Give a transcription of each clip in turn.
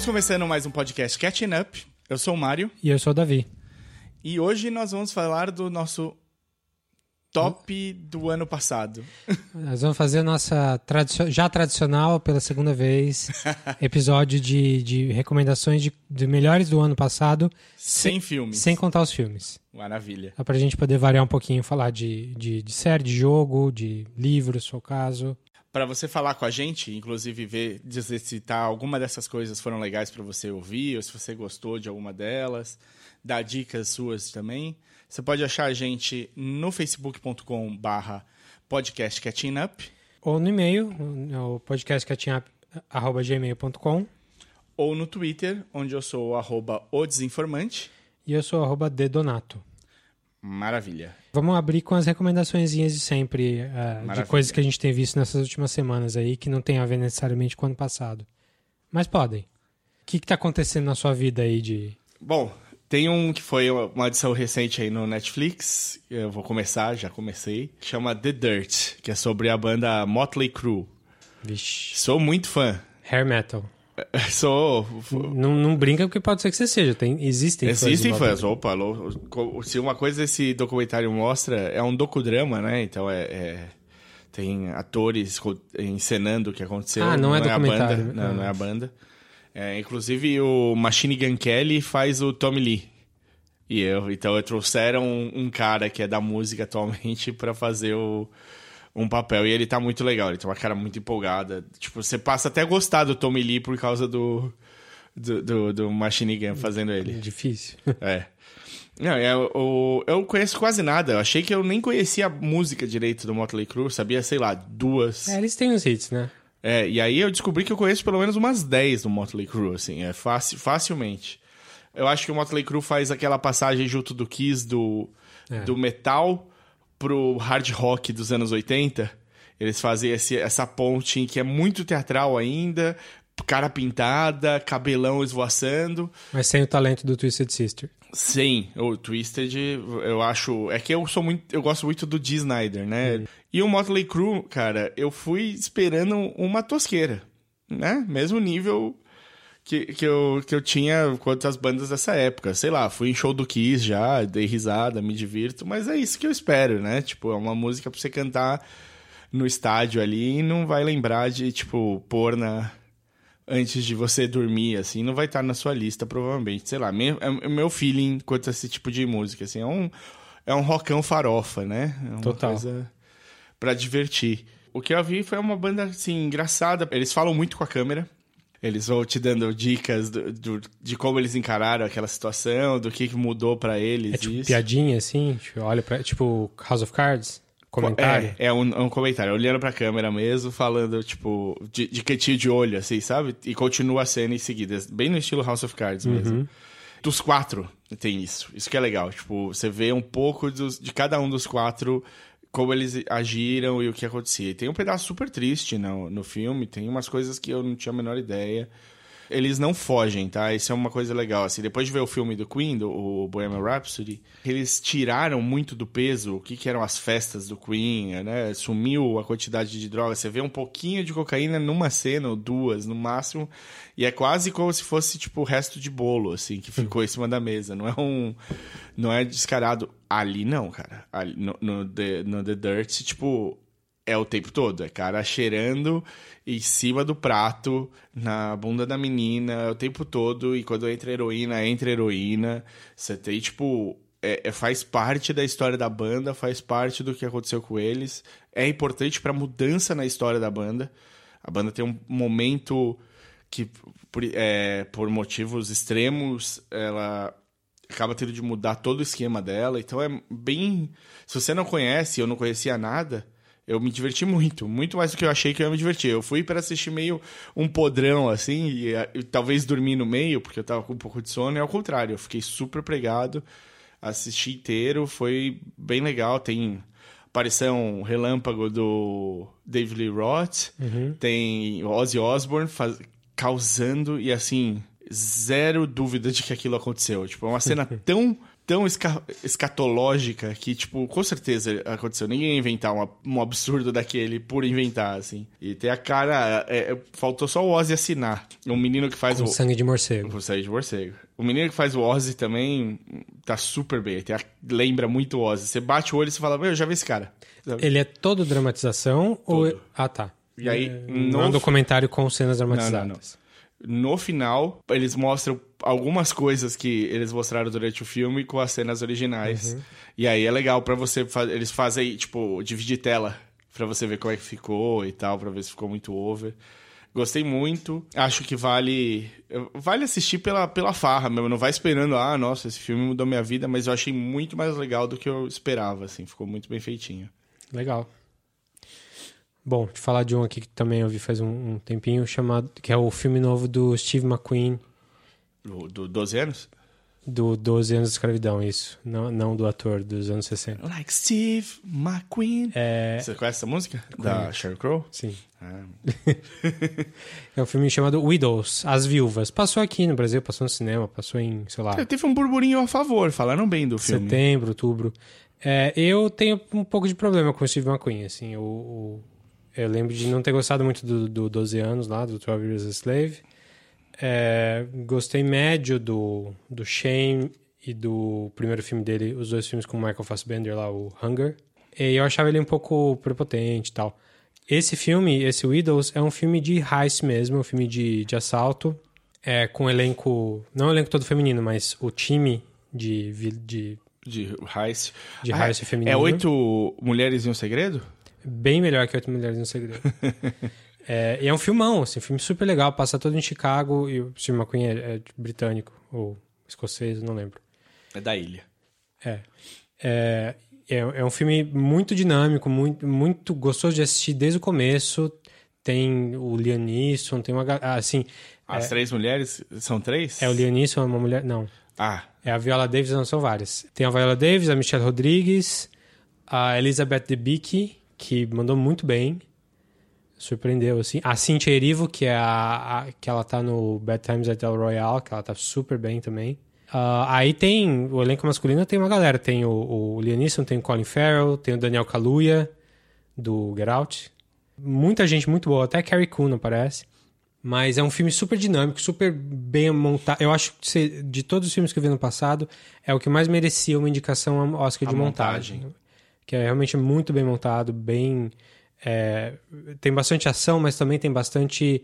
Estamos começando mais um podcast Catching Up. Eu sou o Mário E eu sou o Davi. e hoje nós vamos falar do nosso top do ano passado. Nós vamos fazer a nossa tradicio- já tradicional, pela segunda vez, episódio de, de recomendações de, de melhores do ano passado, Sem filmes. sem contar os filmes. Maravilha. Só pra gente poder variar um pouquinho, falar de, de, de série, de jogo, de livro, se for o caso. Para você falar com a gente, inclusive ver, dizer se tá, alguma dessas coisas foram legais para você ouvir, ou se você gostou de alguma delas, dar dicas suas também. Você pode achar a gente no facebook.com barra podcast Catching Up, Ou no e-mail, no podcastcatinhap.gmail.com ou no Twitter, onde eu sou o arroba o desinformante. e eu sou arroba dedonato. Maravilha. Vamos abrir com as recomendações de sempre, ah, de coisas que a gente tem visto nessas últimas semanas aí, que não tem a ver necessariamente com o ano passado. Mas podem. O que está acontecendo na sua vida aí de. Bom, tem um que foi uma uma edição recente aí no Netflix. Eu vou começar, já comecei. Chama The Dirt, que é sobre a banda Motley Crue. Vixe. Sou muito fã. Hair metal. Sou. Não, não brinca porque pode ser que você seja. Tem, existem fãs. Existem fãs. Motley Opa, se uma coisa esse documentário mostra, é um docudrama, né? Então é. é- tem atores encenando o que aconteceu. Ah, não é a documentário. banda. Não, Ah. não é a banda. É, inclusive o Machine Gun Kelly faz o Tommy Lee. E eu, então eu trouxeram um, um cara que é da música atualmente pra fazer o, um papel. E ele tá muito legal, ele tem uma cara muito empolgada. Tipo, você passa até a gostar do Tommy Lee por causa do, do, do, do Machine Gun fazendo ele. Difícil. É. Não, é, o, eu conheço quase nada. Eu achei que eu nem conhecia a música direito do Motley Crue. Sabia, sei lá, duas. é, eles têm os hits, né? É, e aí eu descobri que eu conheço pelo menos umas 10 do Motley Crue, assim, é fácil, facilmente. Eu acho que o Motley Crue faz aquela passagem junto do Kiss do, É. do metal pro hard rock dos anos 80. Eles fazem esse, essa ponte que é muito teatral ainda, cara pintada, cabelão esvoaçando. Mas sem o talento do Twisted Sister. Sim, o Twisted, eu acho. É que eu sou muito. Eu gosto muito do Dee Snyder, né? E o Motley Crue, cara, eu fui esperando uma tosqueira, né? Mesmo nível que, que, eu, que eu tinha quanto as bandas dessa época. Sei lá, fui em show do Kiss já, dei risada, me divirto, mas é isso que eu espero, né? Tipo, é uma música pra você cantar no estádio ali e não vai lembrar de, tipo, pôr na antes de você dormir, assim, não vai estar na sua lista, provavelmente. Sei lá, meu, é o meu feeling quanto a esse tipo de música, assim, é um, é um rockão farofa, né? É uma Total. coisa pra divertir. O que eu vi foi uma banda, assim, engraçada. Eles falam muito com a câmera. Eles vão te dando dicas do, do- de como eles encararam aquela situação, do que, que mudou pra eles. É tipo isso. piadinha, assim? Tipo, olha pra. Tipo House of Cards? Comentário? É, é um, é um comentário, olhando pra câmera mesmo, falando, tipo, de, de quentinho de olho, assim, sabe? E continua a cena em seguida, bem no estilo House of Cards mesmo. Dos quatro tem isso. Isso que é legal. Tipo, você vê um pouco dos- de cada um dos quatro, como eles agiram e o que acontecia. E tem um pedaço super triste no, no filme, tem umas coisas que eu não tinha a menor ideia. Eles não fogem, tá? Isso é uma coisa legal. Assim, depois de ver o filme do Queen, do, o Bohemian Rhapsody, eles tiraram muito do peso o que, que eram as festas do Queen, né? Sumiu a quantidade de droga. Você vê um pouquinho de cocaína numa cena ou duas, no máximo, e é quase como se fosse, tipo, o resto de bolo, assim, que ficou em cima da mesa. Não é um... Não é descarado. Ali não, cara. Ali, no, no, The, no The Dirt, tipo é o tempo todo. É cara cheirando em cima do prato, na bunda da menina, é o tempo todo. E quando entra heroína, entra heroína. Você tem, tipo. É, é- faz parte da história da banda, faz parte do que aconteceu com eles. É importante pra mudança na história da banda. A banda tem um momento que, por, é, por motivos extremos, ela acaba tendo de mudar todo o esquema dela. Então é bem. Se você não conhece, eu não conhecia nada, eu me diverti muito, muito mais do que eu achei que eu ia me divertir. Eu fui para assistir meio um podrão, assim, e, e talvez dormir no meio, porque eu tava com um pouco de sono, e ao contrário, eu fiquei super pregado, assisti inteiro, foi bem legal. Tem aparição relâmpago do David Lee Roth, tem Ozzy Osbourne faz- causando, e assim, zero dúvida de que aquilo aconteceu. Tipo, é uma cena tão tão esca escatológica que, tipo, com certeza aconteceu. Ninguém ia inventar uma, um absurdo daquele por inventar, assim. E tem a cara. É, é, faltou só o Ozzy assinar. Um menino que faz Com o. sangue de morcego. Com sangue de morcego. O menino que faz o Ozzy também tá super bem. Tem a- lembra muito o Ozzy. Você bate o olho e você fala, meu, eu já vi esse cara. Ele é todo dramatização ou. Ah, tá. E aí, É, Não é um no- documentário com cenas não, dramatizadas. No final, eles mostram algumas coisas que eles mostraram durante o filme com as cenas originais. E aí é legal pra você. Eles fazem, tipo, dividir tela pra você ver como é que ficou e tal, pra ver se ficou muito over. Gostei muito. Acho que vale. Vale assistir pela, pela farra mesmo. Não vai esperando, ah, nossa, esse filme mudou minha vida, mas eu achei muito mais legal do que eu esperava, assim. Ficou muito bem feitinho. Legal. Bom, de falar de um aqui que também eu vi faz um, um tempinho, chamado. que é o filme novo do Steve McQueen, Do, do 12 anos? do 12 anos de escravidão, isso. Não, não do ator dos anos 60. Like Steve McQueen. É. Você conhece essa música? Da Sheryl Crow? Sim. Ah, É um filme chamado Widows, As Viúvas. Passou aqui no Brasil, passou no cinema, passou em, sei lá, Teve um burburinho a favor, falaram bem do filme. setembro, outubro. É, eu tenho um pouco de problema com o Steve McQueen, assim. O, o- eu lembro de não ter gostado muito do, do 12 anos lá, do 12 Years a Slave. É, gostei médio do, do Shame e do primeiro filme dele, os dois filmes com o Michael Fassbender lá, o Hunger. E eu achava ele um pouco prepotente e tal. Esse filme, esse Widows, é um filme de heist mesmo, um filme de, de assalto, é, com elenco, não o elenco todo feminino, mas o time de, de De Heist. De Ah, Heist feminino. É Oito Mulheres e um Segredo? bem melhor que Oito Mulheres no Segredo. é, e é um filmão, assim, um filme super legal, passa todo em Chicago e o Steve McQueen é, é britânico ou escocês, não lembro. É da ilha. É. É, é, é um filme muito dinâmico, muito, muito gostoso de assistir desde o começo. Tem o Liam Neeson, tem uma... ah, Assim, As três mulheres? São três? é o Liam Neeson, é uma mulher... Não, Ah, É a Viola Davis, não são várias. Tem a Viola Davis, a Michelle Rodrigues, a Elizabeth Debicki, que mandou muito bem. Surpreendeu, assim. A Cynthia Erivo, que é a, a- que ela tá no Bad Times at El Royale, que ela tá super bem também. Ah, aí tem o elenco masculino, tem uma galera. Tem o, o Liam Neeson, tem o Colin Farrell, tem o Daniel Kaluuya, do Get Out. Muita gente muito boa, até Carrie Coon aparece. Mas é um filme super dinâmico, super bem montado. Eu acho que de todos os filmes que eu vi no passado, é o que mais merecia uma indicação ao Oscar A de montagem. montagem. Que é realmente muito bem montado, bem. É, tem bastante ação, mas também tem bastante.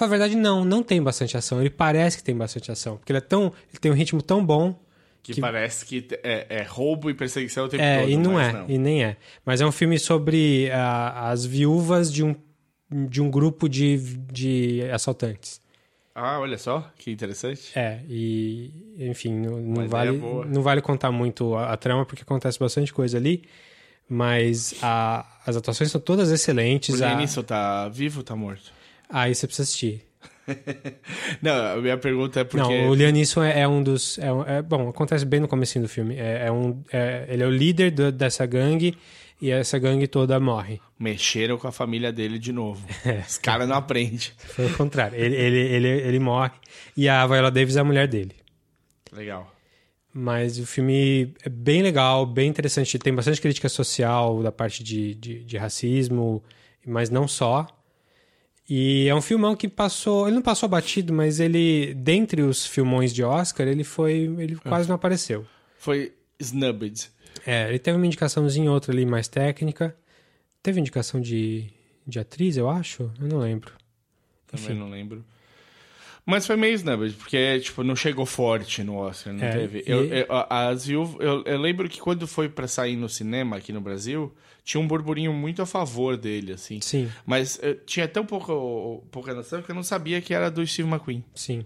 Na verdade, não, não tem bastante ação. Ele parece que tem bastante ação. Porque ele é tão. Ele tem um ritmo tão bom. que, parece que é, é roubo e perseguição o tempo É, todo. e não é, e nem é. Mas é um filme sobre as viúvas de um, de um grupo de, de assaltantes. Ah, olha só, que interessante. É, e enfim, não, não vale, não vale contar muito a, a trama, porque acontece bastante coisa ali. Mas a- as atuações são todas O excelentes. A, tá vivo ou tá morto? aí você precisa assistir. Não, a minha pergunta é porque... Não, o Liam Neeson é, é um dos. É, é- bom, acontece bem no comecinho do filme. É, é um, é- ele é o líder do- dessa gangue e essa gangue toda morre. Mexeram com a família dele de novo. É. Os caras não aprendem. Foi o contrário. ele, ele, ele, ele morre e a Viola Davis é a mulher dele. Legal. Mas o filme é bem legal, bem interessante. Tem bastante crítica social da parte de, de, de racismo, mas não só. E é um filmão que passou. Ele não passou batido, mas ele, dentre os filmões de Oscar, ele foi. Ele quase não apareceu. Foi snubbed. É, ele teve uma indicaçãozinha outra ali mais técnica. Teve indicação de, de atriz, eu acho? Eu não lembro. Também Enfim. não lembro. Mas foi meio snubbed, porque, tipo, não chegou forte no Oscar, não É, teve. e- Eu, eu, a- as viúvas- eu, eu lembro que quando foi pra sair no cinema aqui no Brasil, tinha um burburinho muito a favor dele, assim. Sim, Mas eu tinha tão pouco, pouca noção que eu não sabia que era do Steve McQueen. sim.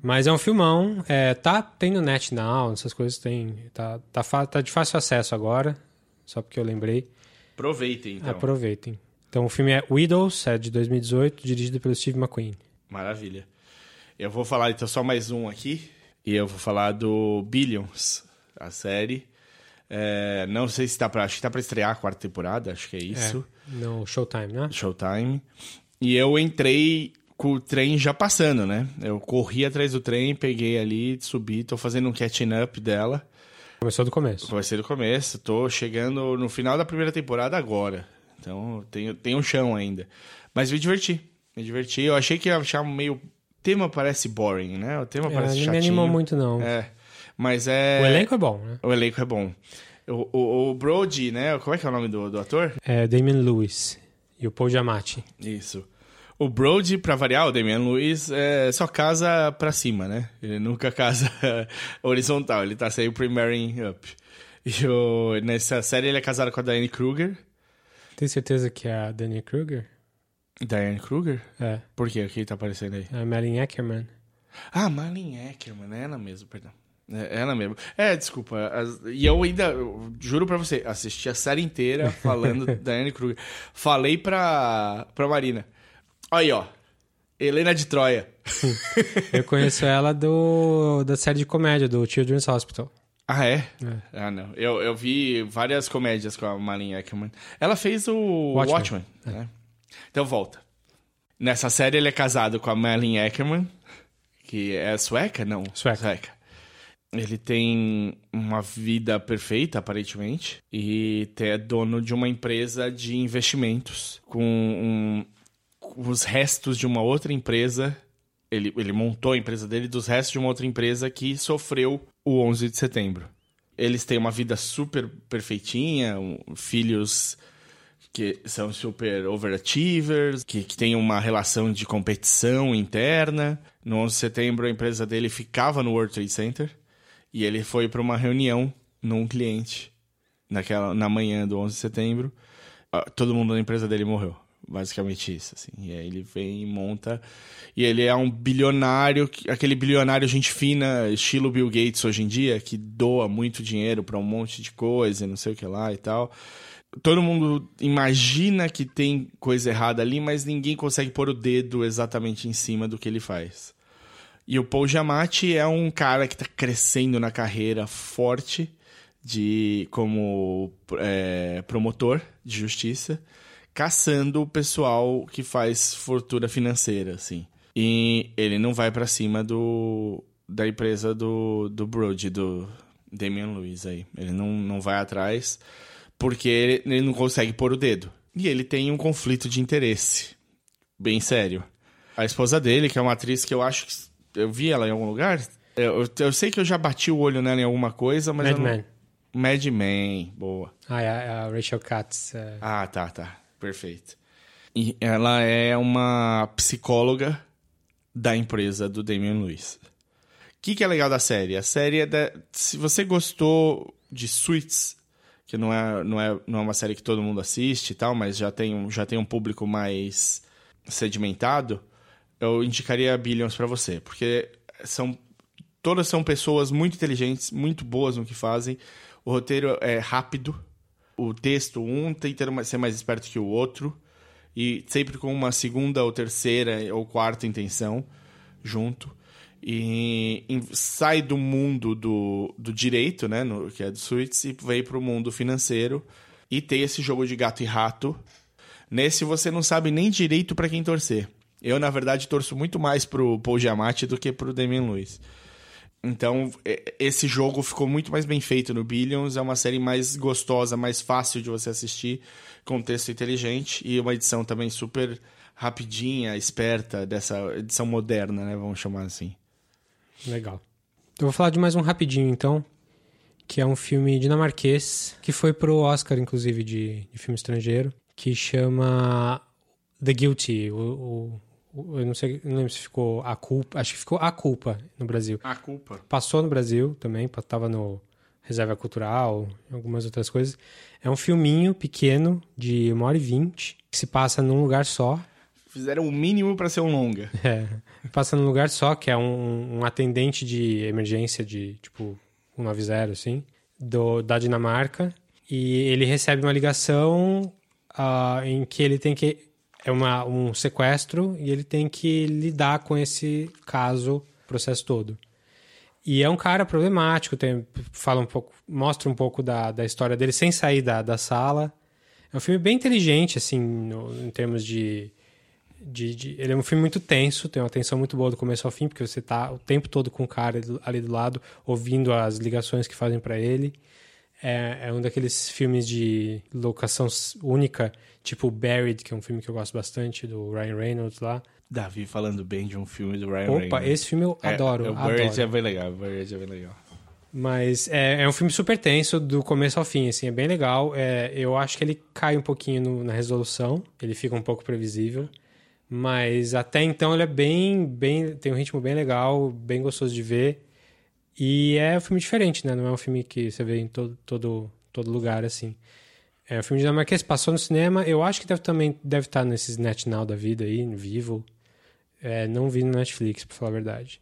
Mas é um filmão. É, tá tendo net now, essas coisas tem. Tá, tá, tá de fácil acesso agora. Só porque eu lembrei. Aproveitem, então. Aproveitem. Então o filme é Widows, é de 2018, dirigido pelo Steve McQueen. Maravilha. Eu vou falar então só mais um aqui. E eu vou falar do Billions, a série. É, não sei se tá pra. Acho que tá pra estrear a quarta temporada, acho que é isso. É, no Showtime, né? Showtime. E eu entrei com o trem já passando, né? Eu corri atrás do trem, peguei ali, subi, tô fazendo um catching up dela. Começou do começo. Comecei do começo, tô chegando no final da primeira temporada agora. Então tem, tem um chão ainda. Mas me diverti. Me diverti. Eu achei que ia achar meio. O tema parece boring, né? O tema É, parece não chatinho. me animou muito, não. É. Mas é. O elenco é bom, né? O elenco é bom. O, o, o Brody, né? Como é que é o nome do, do ator? É Damien Lewis e o Paul Giamatti. Isso. O Brody, pra variar, o Damian Lewis, é, só casa pra cima, né? Ele nunca casa horizontal, ele tá sempre marrying up. E o, nessa série ele é casado com a Diane Kruger. Tem certeza que é a Dani Kruger? Diane Kruger? É. Por quê? O que tá aparecendo aí? A Malin Ackerman. Ah, Marlene Ackerman, é ela mesmo, perdão. É ela mesmo. É, desculpa. as- e eu ainda, eu juro pra você, assisti a série inteira falando da Diane Kruger. Falei pra, pra Marina. Aí, ó. Helena de Troia. Eu conheço ela do da série de comédia do Children's Hospital. Ah, é? Ah, não. Eu, eu vi várias comédias com a Marlene Ackerman. Ela fez o Watchmen. Watchmen. né? Então volta. Nessa série ele é casado com a Marlene Ackerman, que é sueca? Não. Sueca. Ele tem uma vida perfeita, aparentemente, e é dono de uma empresa de investimentos com, um- com os restos de uma outra empresa. Ele, ele montou a empresa dele dos restos de uma outra empresa que sofreu o 11 de setembro. Eles têm uma vida super perfeitinha, filhos que são super overachievers, que, que tem uma relação de competição interna. No 11 de setembro, a empresa dele ficava no World Trade Center e ele foi para uma reunião num cliente naquela na manhã do 11 de setembro. Ah, Todo mundo na empresa dele morreu. Basicamente isso, assim. E aí ele vem e monta. E ele é um bilionário, que- aquele bilionário gente fina, estilo Bill Gates hoje em dia, que doa muito dinheiro para um monte de coisa, não sei o que lá e tal todo mundo imagina que tem coisa errada ali, mas ninguém consegue pôr o dedo exatamente em cima do que ele faz. E o Paul Giamatti é um cara que está crescendo na carreira forte de como é, promotor de justiça, caçando o pessoal que faz fortuna financeira, assim. E ele não vai para cima do da empresa do, do Brody, do Damian Lewis aí. Ele não, não vai atrás porque ele, ele não consegue pôr o dedo. E ele tem um conflito de interesse bem sério. A esposa dele, que é uma atriz que eu acho que eu vi ela em algum lugar. Eu, eu, eu sei que eu já bati o olho nela em alguma coisa, mas Mad não... Men. Mad Men, boa. Ah, é a, é a Rachel Katz. é. Ah, tá, tá. Perfeito. E ela é uma psicóloga da empresa do Damian Lewis. O que, que é legal da série? A série é da... Se você gostou de Suits, que não é, não, é, não é uma série que todo mundo assiste e tal, mas já tem um, já tem um público mais sedimentado, eu indicaria Billions pra você, porque são todas são pessoas muito inteligentes, muito boas no que fazem. O roteiro é rápido, o texto um tentando ser mais esperto que o outro e sempre com uma segunda ou terceira ou quarta intenção junto e, sai do mundo do, do direito, né, no, que é do Suits, e vem pro mundo financeiro e tem esse jogo de gato e rato. Nesse você não sabe nem direito para quem torcer. Eu, na verdade, torço muito mais pro Paul Giamatti do que pro Damian Lewis. Então, esse jogo ficou muito mais bem feito no Billions. É uma série mais gostosa, mais fácil de você assistir, com texto inteligente e uma edição também super rapidinha, esperta, dessa edição moderna, né? Vamos chamar assim. Legal. Eu vou falar de mais um rapidinho, então, que é um filme dinamarquês, que foi pro Oscar, inclusive, de, de filme estrangeiro, que chama The Guilty. O, o- o- eu não sei, não lembro se ficou A Culpa, acho que ficou A Culpa no Brasil. A culpa. Passou no Brasil também, tava no Reserva Cultural, algumas outras coisas. É um filminho pequeno, de uma hora e vinte, que se passa num lugar só, Fizeram o mínimo para ser um longa. é, passa num lugar só, que é um, um atendente de emergência de, tipo, 190, assim, do, da Dinamarca. E ele recebe uma ligação ah, em que ele tem que... É uma, um sequestro e ele tem que lidar com esse caso, processo todo. E é um cara problemático, tem, fala um pouco, mostra um pouco da, da história dele sem sair da, da sala. É um filme bem inteligente, assim, no- em termos de de, de, ele é um filme muito tenso, tem uma tensão muito boa do começo ao fim, porque você tá o tempo todo com o cara ali do lado, ouvindo as ligações que fazem para ele. É, é, um daqueles filmes de locação única, tipo Buried, que é um filme que eu gosto bastante, do Ryan Reynolds lá. Davi falando bem de um filme do Ryan Opa, Reynolds. esse filme eu É, adoro. O Buried adoro. é bem legal, Buried é bem legal. Mas é, é um filme super tenso, do começo ao fim, assim, é bem legal. É, eu acho que ele cai um pouquinho no- na resolução, ele fica um pouco previsível. Mas até então ele é bem, bem. tem um ritmo bem legal, bem gostoso de ver. E é um filme diferente, né? Não é um filme que você vê em todo, todo, todo lugar, assim. É um filme dinamarquês, passou no cinema. Eu acho que deve também deve estar nesses NetNow da vida aí, Vivo. É, não vi no Netflix, pra falar a verdade.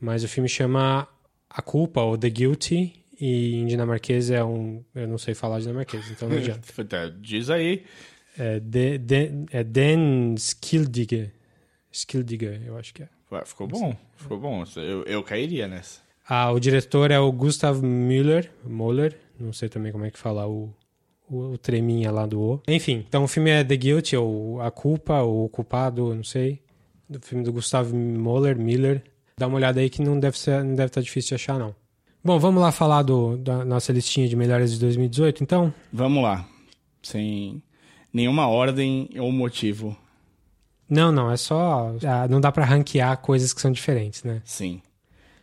Mas o filme chama A Culpa, ou The Guilty, e em dinamarquês é um... Eu não sei falar dinamarquês, então não adianta. Tá, Diz aí. É, de, de, é Den Skildige. Skildige, eu acho que é. Ué, Ficou bom, ficou bom. Eu, eu cairia nessa. Ah, o diretor é o Gustav Müller, Müller, não sei também como é que fala o, o, o treminha lá do O. Enfim, então o filme é The Guilty, ou A Culpa, ou O Culpado, não sei. Do filme do Gustav Müller, Miller. Dá uma olhada aí que não deve ser, não deve estar difícil de achar, não. Bom, vamos lá falar do, da nossa listinha de melhores de 2018, então? Vamos lá. Sem nenhuma ordem ou motivo. Não, não, é só. ah, não dá pra ranquear coisas que são diferentes, né? Sim.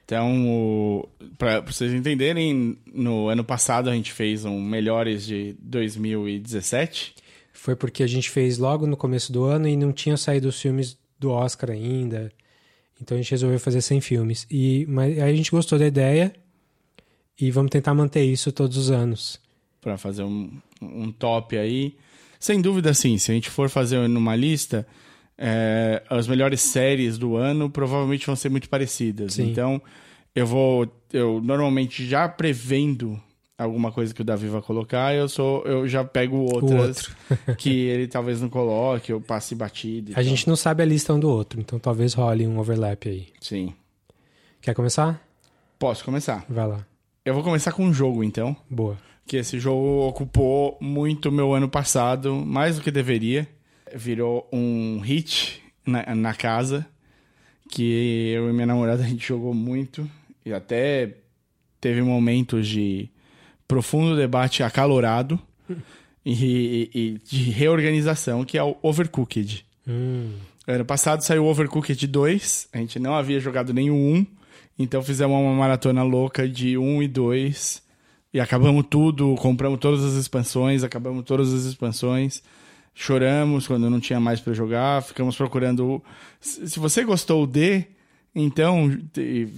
Então, para vocês entenderem, no ano passado a gente fez um Melhores de 2017. Foi porque a gente fez logo no começo do ano e não tinham saído os filmes do Oscar ainda. Então a gente resolveu fazer 100 filmes. E, mas aí a gente gostou da ideia e vamos tentar manter isso todos os anos. para fazer um, um top aí. Sem dúvida, sim. Se a gente for fazer numa lista, é, as melhores séries do ano provavelmente vão ser muito parecidas. Sim. Então, eu vou. Eu normalmente já prevendo alguma coisa que o Davi vai colocar, eu sou eu já pego outras que ele talvez não coloque, eu passe batido. A tal. gente não sabe a lista um do outro, então talvez role um overlap aí. Sim. Quer começar? Posso começar. Vai lá. Eu vou começar com um jogo, então. Boa. Que esse jogo ocupou muito meu ano passado, mais do que deveria. Virou um hit na, na casa, que eu e minha namorada a gente jogou muito e até teve momentos de profundo debate acalorado e, e- e de reorganização, que é o Overcooked. Hum, Ano passado saiu o Overcooked 2, a gente não havia jogado nenhum 1, então fizemos uma maratona louca de 1 e 2 e acabamos tudo, compramos todas as expansões, acabamos todas as expansões, choramos quando não tinha mais pra jogar, ficamos procurando. Se você gostou de, então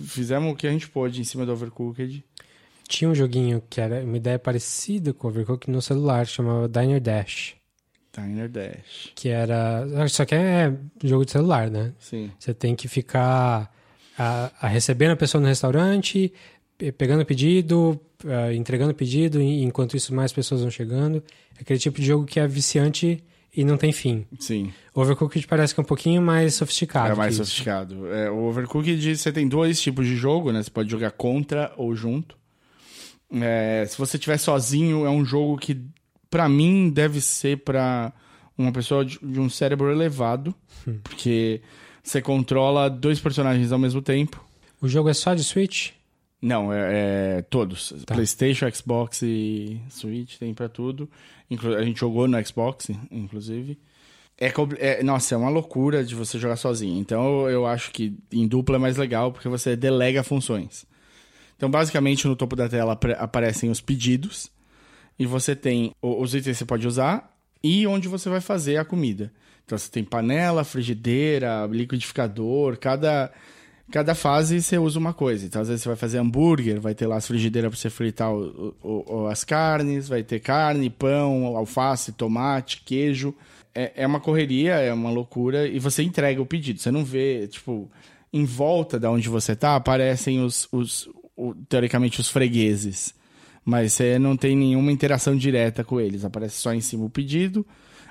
fizemos o que a gente pôde em cima do Overcooked. tinha um joguinho que era uma ideia parecida com o Overcooked no celular, chamava Diner Dash. Diner Dash. Que era. Só que é jogo de celular, né? Sim. Você tem que ficar a, a recebendo a pessoa no restaurante, pe- pegando o pedido, ah, entregando pedido, e enquanto isso mais pessoas vão chegando. É aquele tipo de jogo que é viciante e não tem fim. Sim. Overcooked parece que é um pouquinho mais sofisticado. É mais sofisticado. É, o Overcooked, você tem dois tipos de jogo, né? Você pode jogar contra ou junto. É, se você estiver sozinho, é um jogo que, pra mim, deve ser pra uma pessoa de, de um cérebro elevado. Porque você controla dois personagens ao mesmo tempo. O jogo é só de Switch? Não, é, é todos. Tá. PlayStation, Xbox e Switch tem pra tudo. Inclu- a gente jogou no Xbox, inclusive. É, é- nossa, é uma loucura de você jogar sozinho. Então eu, acho que em dupla é mais legal porque você delega funções. Então, basicamente, no topo da tela aparecem os pedidos. E você tem os itens que você pode usar e onde você vai fazer a comida. Então você tem panela, frigideira, liquidificador, cada, cada fase você usa uma coisa. Então às vezes você vai fazer hambúrguer, vai ter lá as frigideiras para você fritar o- o- o- as carnes, vai ter carne, pão, alface, tomate, queijo. É, é uma correria, é uma loucura e você entrega o pedido. Você não vê, tipo, em volta da onde você tá, aparecem os, os o- teoricamente os fregueses mas você não tem nenhuma interação direta com eles. Aparece só em cima o pedido.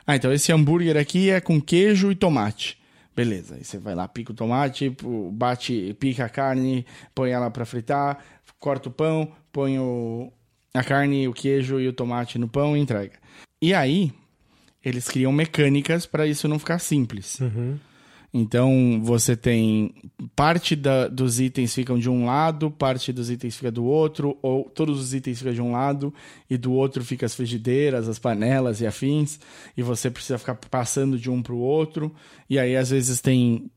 Ah, então esse hambúrguer aqui é com queijo e tomate. Beleza, aí você vai lá, pica o tomate, bate, pica a carne, põe ela pra fritar, corta o pão, põe o, a carne, o queijo e o tomate no pão e entrega. E aí, eles criam mecânicas para isso não ficar simples. Uhum. Então você tem parte da, dos itens ficam de um lado, parte dos itens fica do outro, ou todos os itens ficam de um lado e do outro fica as frigideiras, as panelas e afins, e você precisa ficar passando de um para o outro. E aí às vezes tem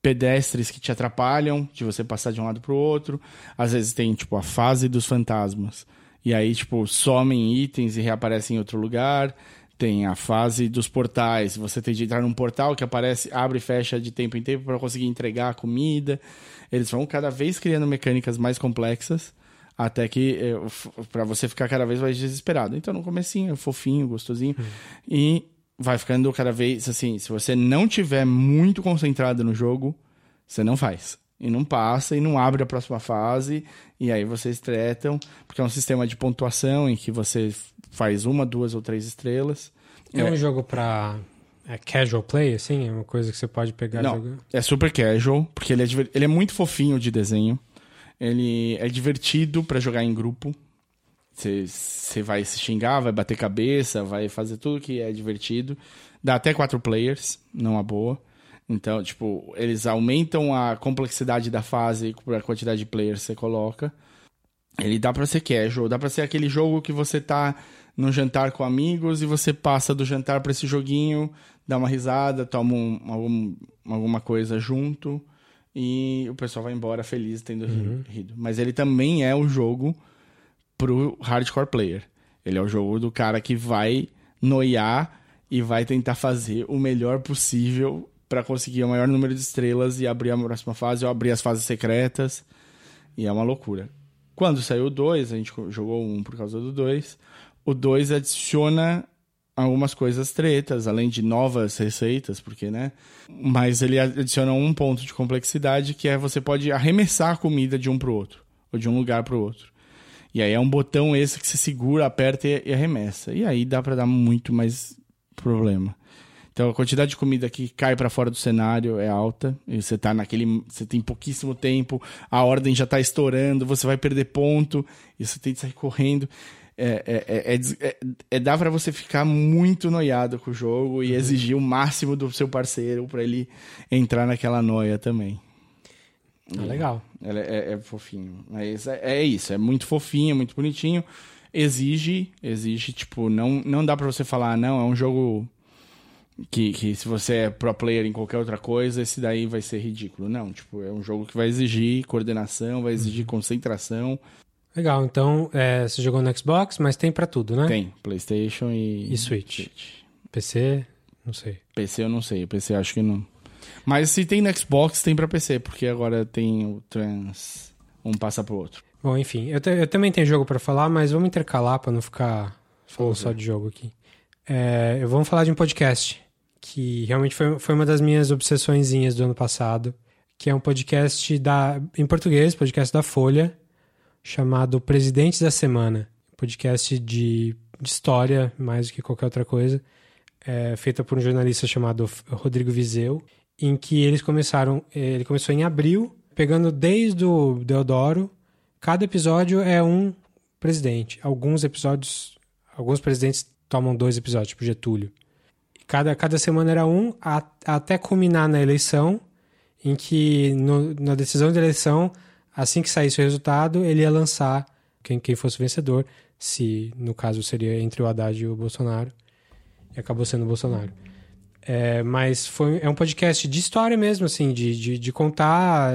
pedestres que te atrapalham de você passar de um lado para o outro. Às vezes tem tipo a fase dos fantasmas. E aí, tipo, somem itens e reaparecem em outro lugar. Tem a fase dos portais. Você tem de entrar num portal que aparece, abre e fecha de tempo em tempo para conseguir entregar a comida. Eles vão cada vez criando mecânicas mais complexas até que eh, para você ficar cada vez mais desesperado. Então no comecinho é fofinho, gostosinho Hum. e vai ficando cada vez assim, se você não tiver muito concentrado no jogo, você não faz. E não passa e não abre a próxima fase e aí vocês tretam, porque é um sistema de pontuação em que você faz uma, duas ou três estrelas. É, um jogo pra é casual play, assim? É uma coisa que você pode pegar e Não, jogar? é super casual, porque ele é, ele é muito fofinho de desenho. Ele é divertido pra jogar em grupo. Você- Você vai se xingar, vai bater cabeça, vai fazer tudo que é divertido. Dá até quatro players, não a boa. Então, tipo, eles aumentam a complexidade da fase por a quantidade de players que você coloca. Ele dá pra ser casual, dá pra ser aquele jogo que você tá num jantar com amigos e você passa do jantar pra esse joguinho, dá uma risada, toma um- algum- alguma coisa junto e o pessoal vai embora feliz tendo ri- rido. Mas ele também é um jogo pro hardcore player. Ele é o jogo do cara que vai noiar e vai tentar fazer o melhor possível pra conseguir o maior número de estrelas e abrir a próxima fase ou abrir as fases secretas. E é uma loucura. Quando saiu o 2, a gente jogou um por causa do 2. O 2 adiciona algumas coisas tretas, além de novas receitas, porque, né? Mas ele adiciona um ponto de complexidade que é você pode arremessar a comida de um pro outro, ou de um lugar pro outro. E aí é um botão esse que você segura, aperta e e arremessa. E aí dá pra dar muito mais problema. Então a quantidade de comida que cai pra fora do cenário é alta. E você tá naquele. Você tem pouquíssimo tempo, a ordem já tá estourando, você vai perder ponto, e você tem que sair correndo. É, é, é, é é- é- dá pra você ficar muito noiado com o jogo e exigir o máximo do seu parceiro pra ele entrar naquela noia também. Ah, legal. É, é fofinho. Mas é, é isso, é muito fofinho, é muito bonitinho. Exige, exige, tipo, não, não dá pra você falar, "Ah, não, é um jogo que, que se você é pro player em qualquer outra coisa, esse daí vai ser ridículo. Não, tipo, é um jogo que vai exigir coordenação, vai exigir concentração. Legal, então é, você jogou no Xbox, mas tem pra tudo, né? Tem PlayStation e, E Switch. PC, não sei. PC eu não sei, PC acho que não. Mas se tem no Xbox, tem pra PC, porque agora tem o Trans. Um passa pro outro. Bom, enfim, eu, eu também tenho jogo pra falar, mas vamos intercalar pra não ficar falando só de jogo aqui. É, eu vamos falar de um podcast que realmente foi, foi uma das minhas obsessõezinhas do ano passado, que é um podcast da, em português, podcast da Folha, chamado Presidentes da Semana. Podcast de, de história, mais do que qualquer outra coisa, é, feita por um jornalista chamado Rodrigo Vizeu, em que eles começaram, ele começou em abril, pegando desde o Deodoro, cada episódio é um presidente. Alguns episódios, alguns presidentes tomam dois episódios, tipo Getúlio. Cada, cada semana era um, a- até culminar na eleição, em que no- na decisão de eleição, assim que saísse o resultado, ele ia lançar quem, quem fosse o vencedor, se no caso seria entre o Haddad e o Bolsonaro. E acabou sendo o Bolsonaro. É, mas foi, é um podcast de história mesmo, assim, de, de, de contar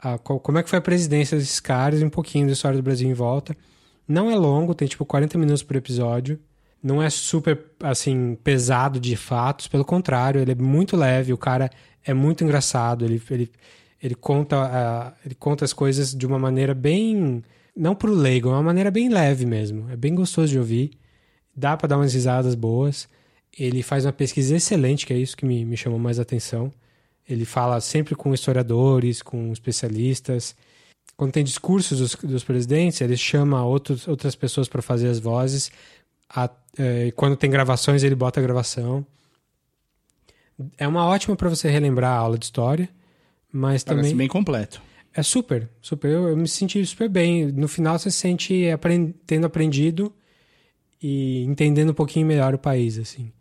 a- a- qual- como é que foi a presidência desses caras um pouquinho da história do Brasil em volta. Não é longo, tem tipo 40 minutos por episódio. Não é super, assim, pesado de fatos, pelo contrário, ele é muito leve, o cara é muito engraçado, ele, ele, ele, conta, a- ele conta as coisas de uma maneira bem. Não pro leigo, é uma maneira bem leve mesmo. É bem gostoso de ouvir. Dá pra dar umas risadas boas. Ele faz uma pesquisa excelente, que é isso que me, me chamou mais atenção. Ele fala sempre com historiadores, com especialistas. Quando tem discursos dos, dos presidentes, ele chama outros, outras pessoas para fazer as vozes. A- eh, quando tem gravações, ele bota a gravação. É uma ótima para você relembrar a aula de história, mas Parece também bem completo. é super, super. Eu, eu me senti super bem. No final, você se sente apren- tendo aprendido e entendendo um pouquinho melhor o país, assim.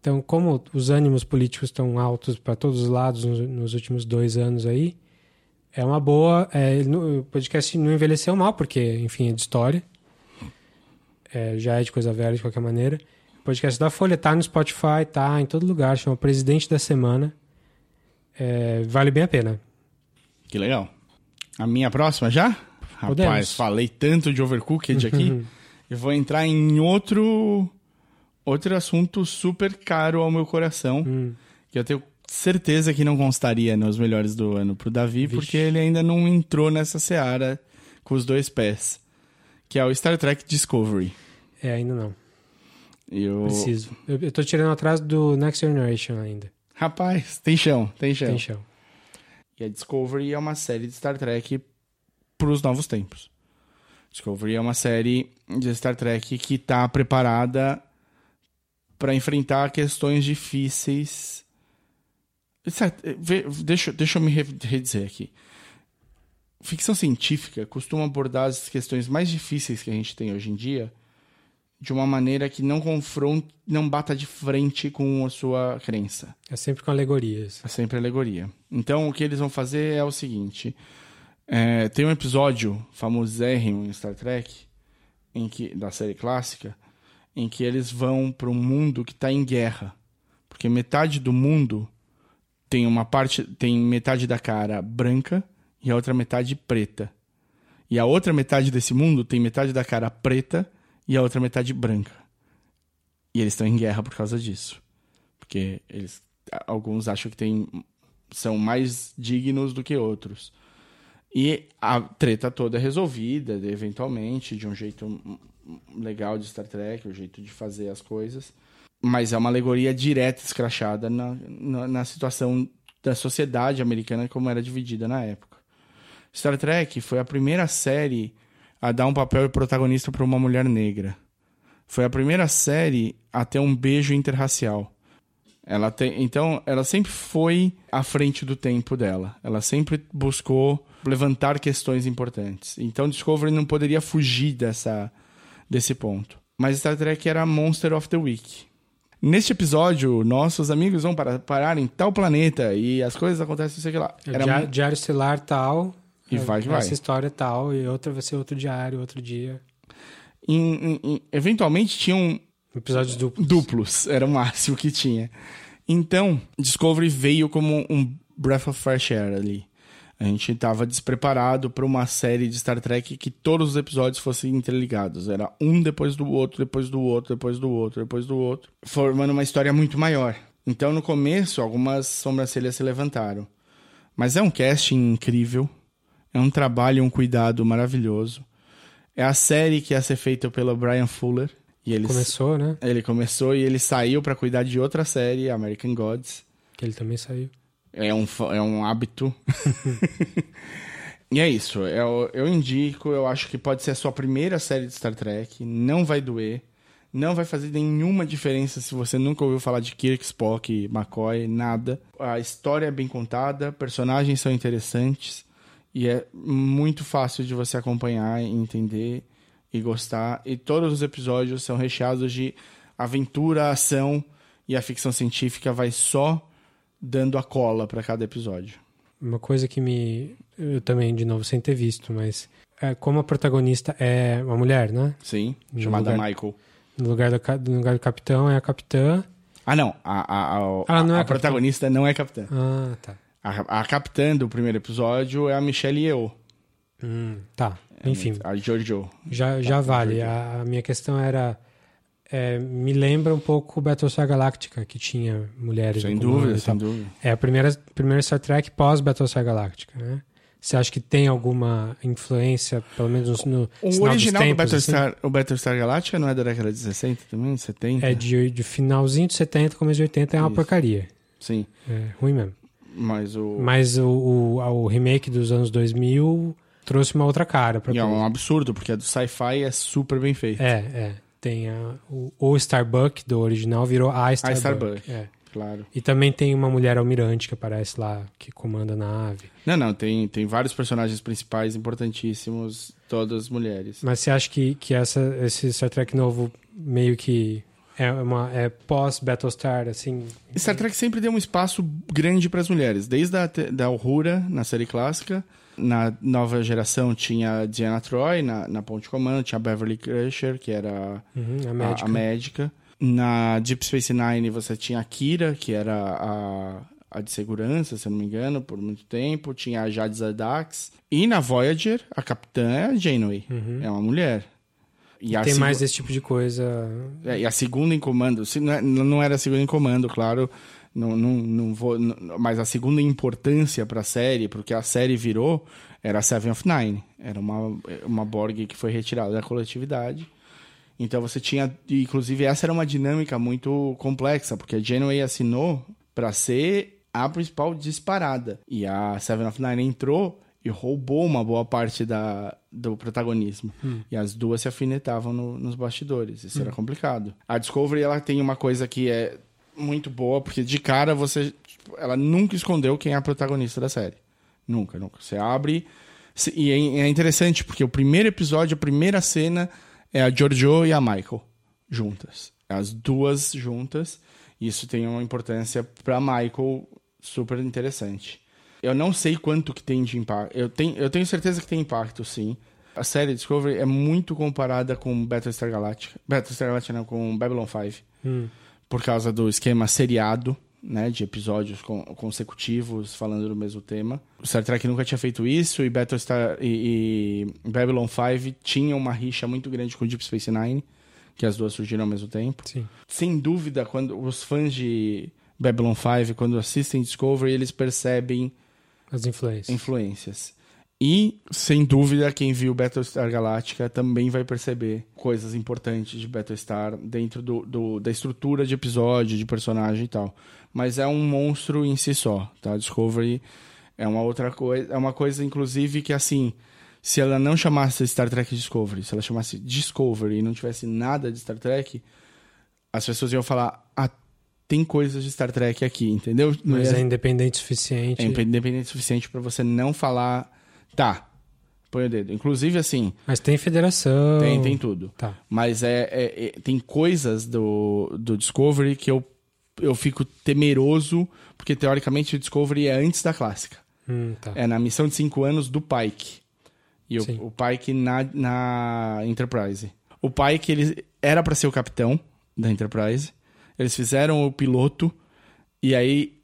Então, como os ânimos políticos estão altos para todos os lados nos, nos, últimos dois anos aí, é uma boa. É, no, o podcast não envelheceu mal, porque, enfim, é de história. É, já é de coisa velha de qualquer maneira. O podcast da Folha tá no Spotify, tá em todo lugar, chama Presidente da Semana. É, vale bem a pena. Que legal. A minha próxima já? Podemos. Rapaz, falei tanto de Overcooked aqui. eu vou entrar em outro outro assunto super caro ao meu coração, hum. que eu tenho certeza que não constaria nos melhores do ano pro Davi, Vixe. porque ele ainda não entrou nessa seara com os dois pés, que é o Star Trek Discovery. É, ainda não. Eu... Preciso. Eu, eu tô tirando atrás do Next Generation ainda. Rapaz, tem chão, tem chão. Tem chão. E a Discovery é uma série de Star Trek pros novos tempos. Discovery é uma série de Star Trek que está preparada para enfrentar questões difíceis. Deixa, deixa eu me redizer aqui. Ficção científica costuma abordar as questões mais difíceis que a gente tem hoje em dia de uma maneira que não confronte, não bata de frente com a sua crença. É sempre com alegorias. É sempre alegoria. Então o que eles vão fazer é o seguinte: é, tem um episódio famosérrimo em Star Trek, em que, da série clássica, em que eles vão para um mundo que está em guerra. Porque metade do mundo tem uma parte, tem metade da cara branca e a outra metade preta. E a outra metade desse mundo tem metade da cara preta e a outra metade branca. E eles estão em guerra por causa disso. Porque eles alguns acham que tem, são mais dignos do que outros. E a treta toda é resolvida, eventualmente, de um jeito legal de Star Trek, o jeito de fazer as coisas. Mas é uma alegoria direta, escrachada na, na, na situação da sociedade americana como era dividida na época. Star Trek foi a primeira série a dar um papel protagonista para uma mulher negra. Foi a primeira série a ter um beijo interracial. Ela tem, então, ela sempre foi à frente do tempo dela. Ela sempre buscou levantar questões importantes. Então, Discovery não poderia fugir dessa, desse ponto. Mas Star Trek era Monster of the Week. Neste episódio, nossos amigos vão para, parar em tal planeta e as coisas acontecem, sei lá. Era diário, diário estelar tal. E vai que vai. Essa história tal, e outra vai ser outro diário, outro dia. Em, em, em, eventualmente tinham Episódios duplos. Duplos, era o máximo que tinha. Então, Discovery veio como um breath of fresh air ali. A gente estava despreparado para uma série de Star Trek que todos os episódios fossem interligados. Era um depois do outro, depois do outro, depois do outro, depois do outro, formando uma história muito maior. Então, no começo, algumas sobrancelhas se levantaram. Mas é um casting incrível, é um trabalho, um cuidado maravilhoso. É a série que ia ser feita pelo Brian Fuller, e ele começou, né? Ele começou e ele saiu para cuidar de outra série, American Gods. Que ele também saiu. É um, é um hábito. e é isso. Eu, eu indico, eu acho que pode ser a sua primeira série de Star Trek. Não vai doer. Não vai fazer nenhuma diferença se você nunca ouviu falar de Kirk, Spock, McCoy, nada. A história é bem contada, personagens são interessantes e é muito fácil de você acompanhar e entender e gostar. E todos os episódios são recheados de aventura, ação e a ficção científica vai só dando a cola para cada episódio. Uma coisa que me. Eu também, de novo, sem ter visto, mas. É, como a protagonista é uma mulher, né? Sim, no chamada lugar, Michael. No lugar, do, no lugar do capitão é a capitã. Ah, não. A, a, a, ah, não é a protagonista não é capitã. Ah, tá. A, a capitã do primeiro episódio é a Michelle Yeoh. Hum, tá. É Enfim. A Jojo. Já, já vale. A, a, minha questão era. É, me lembra um pouco o Battlestar Galactica, que tinha mulheres Sem dúvida, sem dúvida. É a primeira, primeira Star Trek pós Battlestar Galactica, né? Você acha que tem alguma influência, pelo menos no. O original tempos, do Battlestar, assim? o Battlestar Galactica não é da década de 60 também? 70? É de, de finalzinho de 70, começo de 80, é uma Isso. porcaria. Sim. É ruim mesmo. Mas o. Mas o, o, o remake dos anos 2000 trouxe uma outra cara para E é um absurdo, porque a do sci-fi é super bem feita. É, é. Tem a, o, o Starbuck do original virou a Starbuck. A Starbuck, é. claro. E também tem uma mulher almirante que aparece lá, que comanda a nave. Não, não, tem, tem vários personagens principais importantíssimos, todas mulheres. Mas você acha que, que essa, esse Star Trek novo meio que É uma é pós-Battlestar, assim. Star Trek sempre deu um espaço grande para as mulheres, desde a da Uhura na série clássica, na nova geração tinha a Diana Troy na, na ponte comando, tinha a Beverly Crusher, que era Uhum, a a, médica. a médica. Na Deep Space Nine você tinha a Kira, que era a, a de segurança, se eu não me engano, por muito tempo. Tinha a Jade Zadax. E na Voyager, a capitã é a Janeway. É uma mulher. E. Tem segu- mais desse tipo de coisa. é, e a segunda em comando, se não, é- não era a segunda em comando, claro, não, não, não vou, não- mas a segunda importância para a série, porque a série virou, era a Seven of Nine. Era uma, uma Borg que foi retirada da coletividade. Então você tinha, inclusive essa era uma dinâmica muito complexa, porque a Janeway assinou para ser a principal disparada. E a Seven of Nine entrou e roubou uma boa parte da, do protagonismo. E as duas se afinetavam no- nos bastidores. Isso era complicado. A Discovery ela tem uma coisa que é muito boa, porque de cara você. tipo, ela nunca escondeu quem é a protagonista da série. Nunca, nunca. Você abre. E é é interessante, porque o primeiro episódio, a primeira cena é a Giorgio e a Michael juntas. As duas juntas. Isso tem uma importância pra Michael super interessante. Eu não sei quanto que tem de impacto. Eu tenho, eu tenho certeza que tem impacto, sim. A série Discovery é muito comparada com Battlestar Galactica. Battlestar Galactica não, com Babylon 5 Hum. por causa do esquema seriado, né, de episódios con- consecutivos falando do mesmo tema. O Star Trek nunca tinha feito isso e Battlestar e, e Babylon 5 tinham uma rixa muito grande com Deep Space Nine, que as duas surgiram ao mesmo tempo. Sim. Sem dúvida, quando os fãs de Babylon 5, quando assistem Discovery, eles percebem As influências. influências. E, sem dúvida, quem viu Battlestar Galactica também vai perceber coisas importantes de Battlestar dentro do, do- da estrutura de episódio, de personagem e tal. Mas é um monstro em si só, tá? Discovery é uma outra coisa. É uma coisa, inclusive, que assim. Se ela não chamasse Star Trek Discovery, se ela chamasse Discovery e não tivesse nada de Star Trek, as pessoas iam falar: ah, tem coisas de Star Trek aqui, entendeu? Mas ia- é independente o suficiente. é independente o suficiente pra você não falar, tá, põe o dedo. Inclusive, assim, Mas tem federação. tem, tem tudo. Tá. Mas é, é- é- tem coisas do, do Discovery que eu, eu fico temeroso, porque teoricamente o Discovery é antes da clássica. Hum, tá. É na missão de 5 anos do Pike. E Sim. o, o Pike na, na Enterprise. O Pike, ele era pra ser o capitão da Enterprise. Eles fizeram o piloto e aí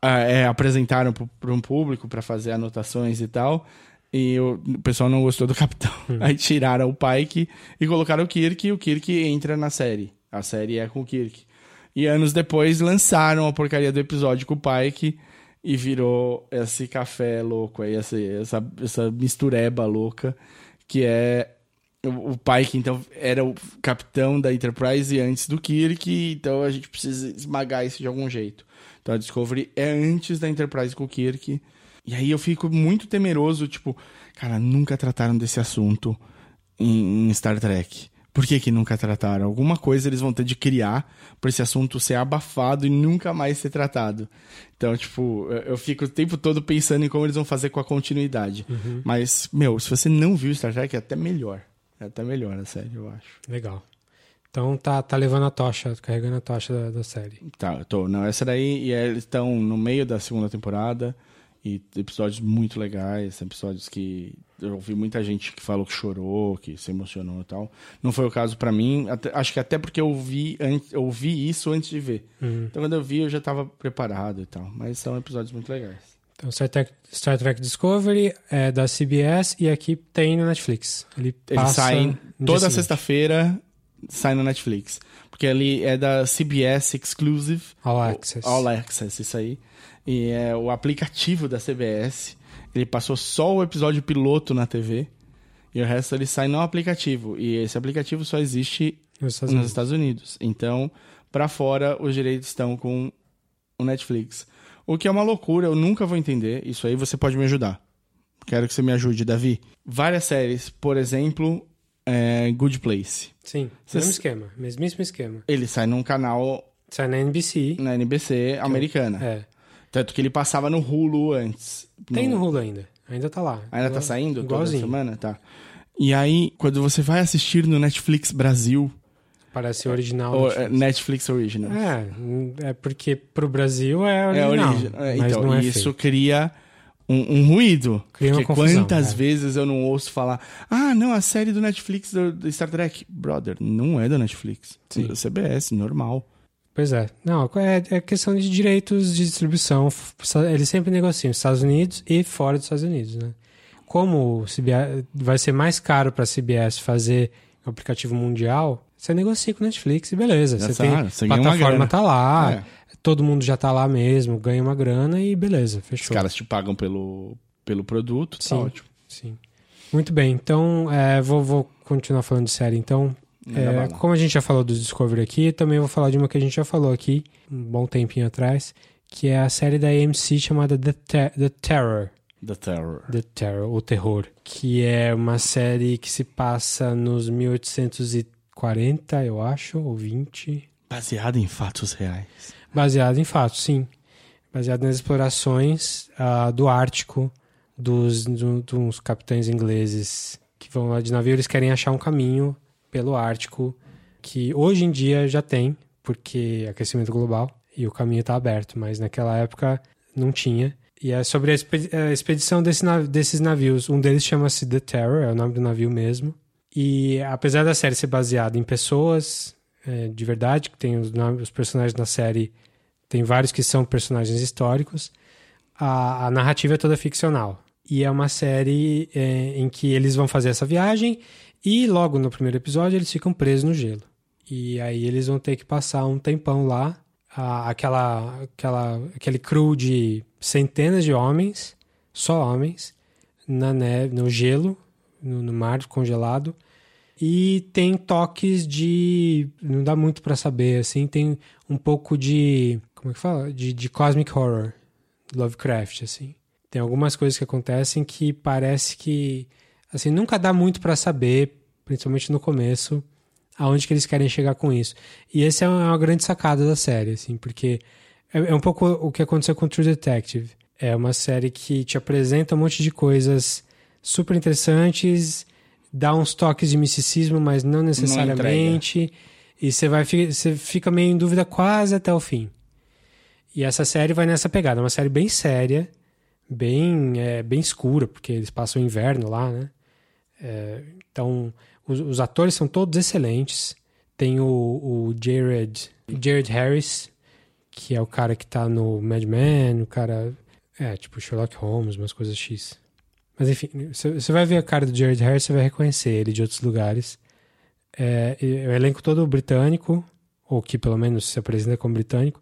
é, apresentaram para um público para fazer anotações e tal. E o, pessoal não gostou do capitão. Aí tiraram o Pike e colocaram o Kirk. E o Kirk entra na série. A série é com o Kirk. E anos depois lançaram a porcaria do episódio com o Pike e virou esse café louco aí, essa, essa, essa mistureba louca, que é o, o Pike, então, era o capitão da Enterprise antes do Kirk, então a gente precisa esmagar isso de algum jeito. Então a Discovery é antes da Enterprise com o Kirk. E aí eu fico muito temeroso, tipo, cara, nunca trataram desse assunto em, em Star Trek. Por que, que nunca trataram? Alguma coisa eles vão ter de criar pra esse assunto ser abafado e nunca mais ser tratado. Então, tipo, eu, fico o tempo todo pensando em como eles vão fazer com a continuidade. Mas, meu, se você não viu Star Trek, é até melhor. É até melhor a série, eu acho. Legal. Então tá, tá levando a tocha, carregando a tocha da, da série. Tá, eu tô. Não, essa daí, e eles estão no meio da segunda temporada. E episódios muito legais, episódios que eu ouvi muita gente que falou que chorou, que se emocionou e tal. Não foi o caso pra mim, até- acho que até porque eu vi, eu vi isso antes de ver. Uhum. Então quando eu vi eu já tava preparado e tal. Mas são episódios muito legais. Então Star Trek, Star Trek Discovery é da CBS e aqui tem no Netflix. Ele Eles saem toda sexta-feira, sai no Netflix. Porque ele é da CBS Exclusive. All Access. All Access, isso aí. E é o aplicativo da CBS. Ele passou só o episódio piloto na TV. E o resto ele sai no aplicativo. E esse aplicativo só existe Nos Estados nos Unidos. Estados Unidos. Então, pra fora, os direitos estão com o Netflix. O que é uma loucura, eu nunca vou entender. Isso aí você pode me ajudar. Quero que você me ajude, Davi. Várias séries, por exemplo, é, Good Place. Sim, Cês- mesmo esquema. Mesmíssimo esquema. Ele sai num canal Sai na NBC. na NBC americana. É. Tanto que ele passava no Hulu antes. Tem no Hulu ainda. Ainda tá lá. Ainda tá Igual- saindo toda Igualzinho. semana? Tá. E aí, quando você vai assistir no Netflix Brasil, Parece original. Ou, Netflix. é, Netflix Original. É, é porque pro Brasil é É original. original. É, mas então, é isso feito. cria um, um ruído. Cria porque confusão, quantas é. vezes eu não ouço falar, ah, não, a série do Netflix do, do Star Trek. Brother, não é da Netflix. Sim. É do CBS, normal. Pois é. Não, é, é questão de direitos de distribuição. Eles sempre negociam Estados Unidos e fora dos Estados Unidos, né? Como o CBS, vai ser mais caro para a CBS fazer um aplicativo mundial, você negocia com Netflix e beleza. Já Você tem você plataforma tá lá, É. todo mundo já tá lá mesmo, ganha uma grana e beleza, Os fechou. caras te pagam pelo, pelo produto, tá Sim. ótimo. Sim. Muito bem, então é, vou, vou continuar falando de série. Então, É, como a gente já falou do Discovery aqui, também vou falar de uma que a gente já falou aqui, um bom tempinho atrás, que é a série da AMC chamada The, Te- The Terror. The Terror. The Terror, o Terror. Que é uma série que se passa nos 1840, eu acho, ou 20. Baseado em fatos reais. Baseado em fatos, sim. Baseado nas explorações ah, do Ártico dos, do- dos capitães ingleses que vão lá de navio. Eles querem achar um caminho pelo Ártico que hoje em dia já tem, porque aquecimento global e o caminho está aberto, mas naquela época não tinha. E é sobre a expedição desse nav- desses navios. Um deles chama-se The Terror, é o nome do navio mesmo. E apesar da série ser baseada em pessoas é, de verdade, que tem os, os personagens da série, tem vários que são personagens históricos, a, a narrativa é toda ficcional. E é uma série é, em que eles vão fazer essa viagem e logo no primeiro episódio eles ficam presos no gelo. E aí eles vão ter que passar um tempão lá, a- aquela, aquela, aquele crew de centenas de homens, só homens, na neve, no gelo, no, no mar congelado. E tem toques de. Não dá muito pra saber, assim. Tem um pouco de. Como é que fala? De, de cosmic horror. Lovecraft, assim. Tem algumas coisas que acontecem que parece que. Assim, nunca dá muito pra saber, principalmente no começo, aonde que eles querem chegar com isso. E essa é uma, é uma grande sacada da série, assim, porque é, é um pouco o que aconteceu com True Detective. É uma série que te apresenta um monte de coisas super interessantes, dá uns toques de misticismo, mas não necessariamente. e você vai você fica meio em dúvida quase até o fim. E essa série vai nessa pegada, é uma série bem séria, bem é, bem escura, porque eles passam o inverno lá, né? É, então, os, os atores são todos excelentes. Tem o, o Jared, Jared Harris, que é o cara que tá no Mad Men, o cara. É, tipo Sherlock Holmes, umas coisas X. Mas enfim, você vai ver a cara do Jared Harris, você vai reconhecer ele de outros lugares. É, o elenco todo britânico, ou que pelo menos se apresenta como britânico.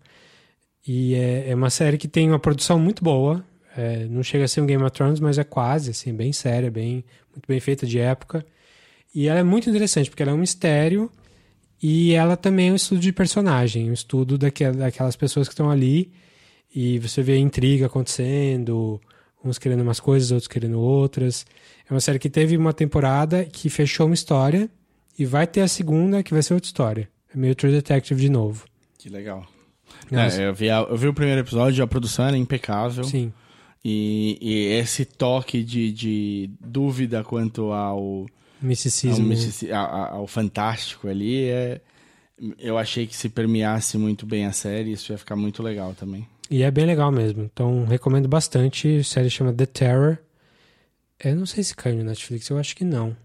E é, é uma série que tem uma produção muito boa. É, não chega a ser um Game of Thrones, mas é quase, assim, bem séria, bem, muito bem feita de época. E ela é muito interessante, porque ela é um mistério e ela também é um estudo de personagem, um estudo daquela, daquelas pessoas que estão ali e você vê a intriga acontecendo, uns querendo umas coisas, outros querendo outras. É uma série que teve uma temporada que fechou uma história e vai ter a segunda que vai ser outra história. É meio True Detective de novo. Que legal. É, eu, vi a- eu vi o primeiro episódio, a produção era impecável. Sim, E, e esse toque de, de dúvida quanto ao, ao, misticismo. mistici- a- a- ao fantástico ali, é, eu achei que se permeasse muito bem a série, isso ia ficar muito legal também. E é bem legal mesmo. Então, recomendo bastante. A série chama The Terror. Eu não sei se caiu no Netflix, eu acho que não.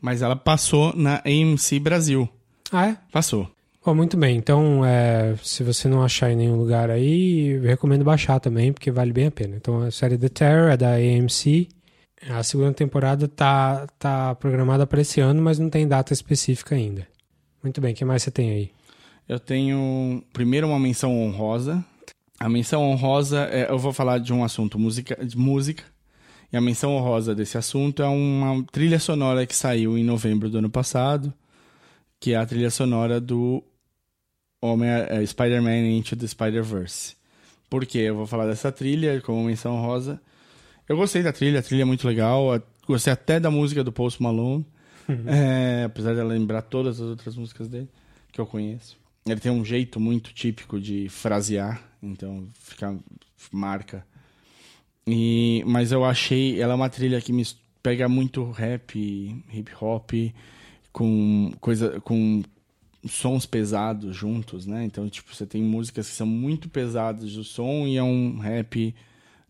Mas ela passou na AMC Brasil. Ah, é? Passou. Bom, muito bem. Então, é, se você não achar em nenhum lugar aí, eu recomendo baixar também, porque vale bem a pena. Então, a série The Terror é da AMC. A segunda temporada tá, tá programada para esse ano, mas não tem data específica ainda. Muito bem, o que mais você tem aí? Eu tenho primeiro uma menção honrosa. A menção honrosa, é, eu vou falar de um assunto música, de música. E a menção honrosa desse assunto é uma trilha sonora que saiu em novembro do ano passado, que é a trilha sonora do Homem é, Spider-Man Into the Spider-Verse. Por quê? Eu vou falar dessa trilha como menção honrosa. Eu gostei da trilha, a trilha é muito legal. a- Gostei até da música do Post Malone. É, apesar de lembrar todas as outras músicas dele, que eu conheço. Ele tem um jeito muito típico de frasear, então fica marca. E, mas eu achei, ela é uma trilha que me pega muito rap, hip hop, com coisa, com sons pesados juntos, né? Então, tipo, você tem músicas que são muito pesadas do som e é um rap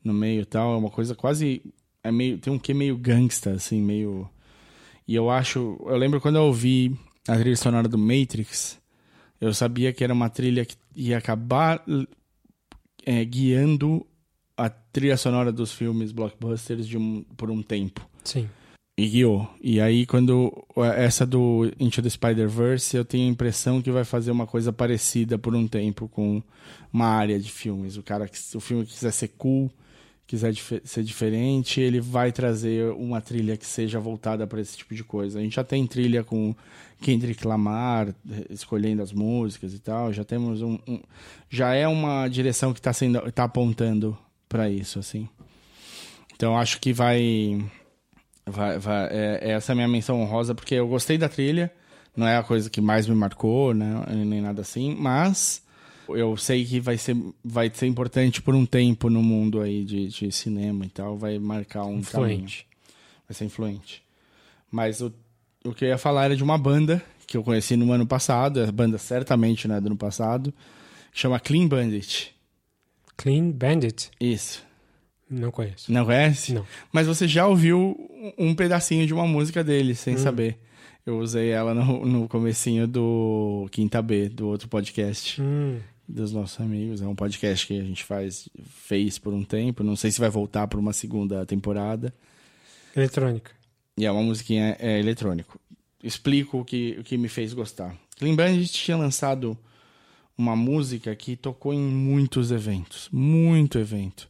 no meio e tal. É uma coisa quase. É meio, tem um que meio gangsta, assim, meio. E eu acho. Eu lembro quando eu ouvi a trilha sonora do Matrix, eu sabia que era uma trilha que ia acabar é, guiando a trilha sonora dos filmes blockbusters um, por um tempo. Sim. E guiou. E aí, quando essa do Into the Spider-Verse, eu tenho a impressão que vai fazer uma coisa parecida por um tempo com uma área de filmes. O cara, o filme que quiser ser cool, quiser dif ser diferente, ele vai trazer uma trilha que seja voltada para esse tipo de coisa. A gente já tem trilha com Kendrick Lamar escolhendo as músicas e tal. Já temos um, um já é uma direção que está sendo, tá apontando para isso, assim. Então acho que vai Vai, vai, é, essa é a minha menção honrosa, porque eu gostei da trilha. Não é a coisa que mais me marcou, né? Nem nada assim. Mas eu sei que vai ser, vai ser importante por um tempo no mundo aí de, de cinema e tal. Vai marcar um influente. Caminho. Vai ser influente. Mas o, o que eu ia falar era de uma banda que eu conheci no ano passado. A banda certamente né, do ano passado. Chama Clean Bandit. Clean Bandit? Isso. Não conheço. Não conhece? Não. Mas você já ouviu um pedacinho de uma música dele, sem hum. saber. Eu usei ela no, no comecinho do Quinta B, do outro podcast. Hum. Dos nossos amigos. É um podcast que a gente faz, fez por um tempo. Não sei se vai voltar para uma segunda temporada. Eletrônica. E é uma musiquinha é, eletrônico. Explico o que, o que me fez gostar. Clean Bandit tinha lançado uma música que tocou em muitos eventos. Muito evento.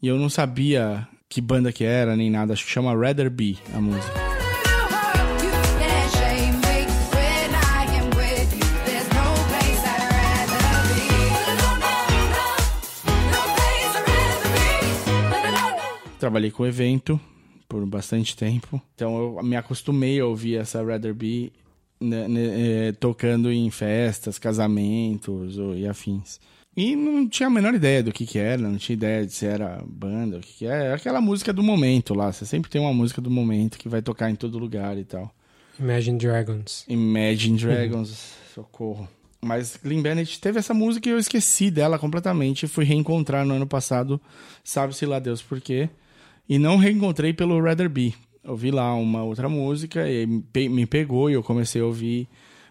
E eu não sabia que banda que era, nem nada. Acho que chama Rather Be a música. Trabalhei com evento por bastante tempo. Então eu me acostumei a ouvir essa Rather Be né, né, é, tocando em festas, casamentos ou, e afins. E não tinha a menor ideia do que que era, não tinha ideia de se era banda, o que que é. Aquela música do momento lá, você sempre tem uma música do momento que vai tocar em todo lugar e tal. Imagine Dragons. Imagine Dragons, socorro. Mas Glenn Bennett teve essa música e eu esqueci dela completamente. Fui reencontrar no ano passado, sabe-se lá Deus por quê. E não reencontrei pelo Rather Be. Ouvi lá uma outra música e me pegou e eu comecei a ouvir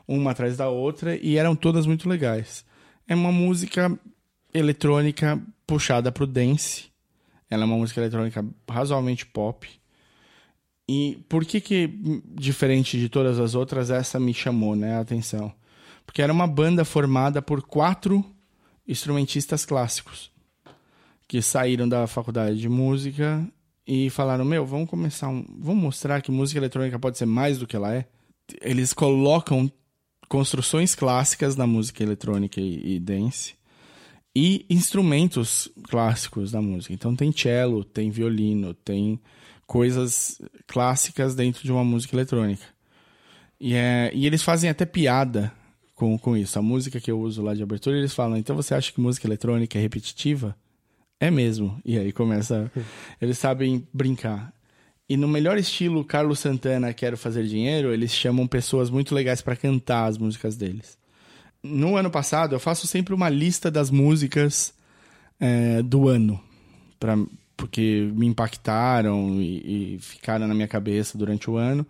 uma atrás da outra e eram todas muito legais. É uma música eletrônica puxada pro dance. Ela é uma música eletrônica razoavelmente pop. E por que que, diferente de todas as outras, essa me chamou né, a atenção? Porque era uma banda formada por quatro instrumentistas clássicos que saíram da faculdade de música e falaram: Meu, vamos começar um. Vamos mostrar que música eletrônica pode ser mais do que ela é. Eles colocam construções clássicas da música eletrônica e, e dance e instrumentos clássicos da música. Então tem cello, tem violino, tem coisas clássicas dentro de uma música eletrônica. E, é, e eles fazem até piada com, com isso. A música que eu uso lá de abertura, eles falam: então você acha que música eletrônica é repetitiva? É mesmo. E aí começa. Eles sabem brincar. E no melhor estilo Carlos Santana, Quero Fazer Dinheiro, eles chamam pessoas muito legais para cantar as músicas deles. No ano passado, eu faço sempre uma lista das músicas é, do ano, pra, porque me impactaram e, e ficaram na minha cabeça durante o ano.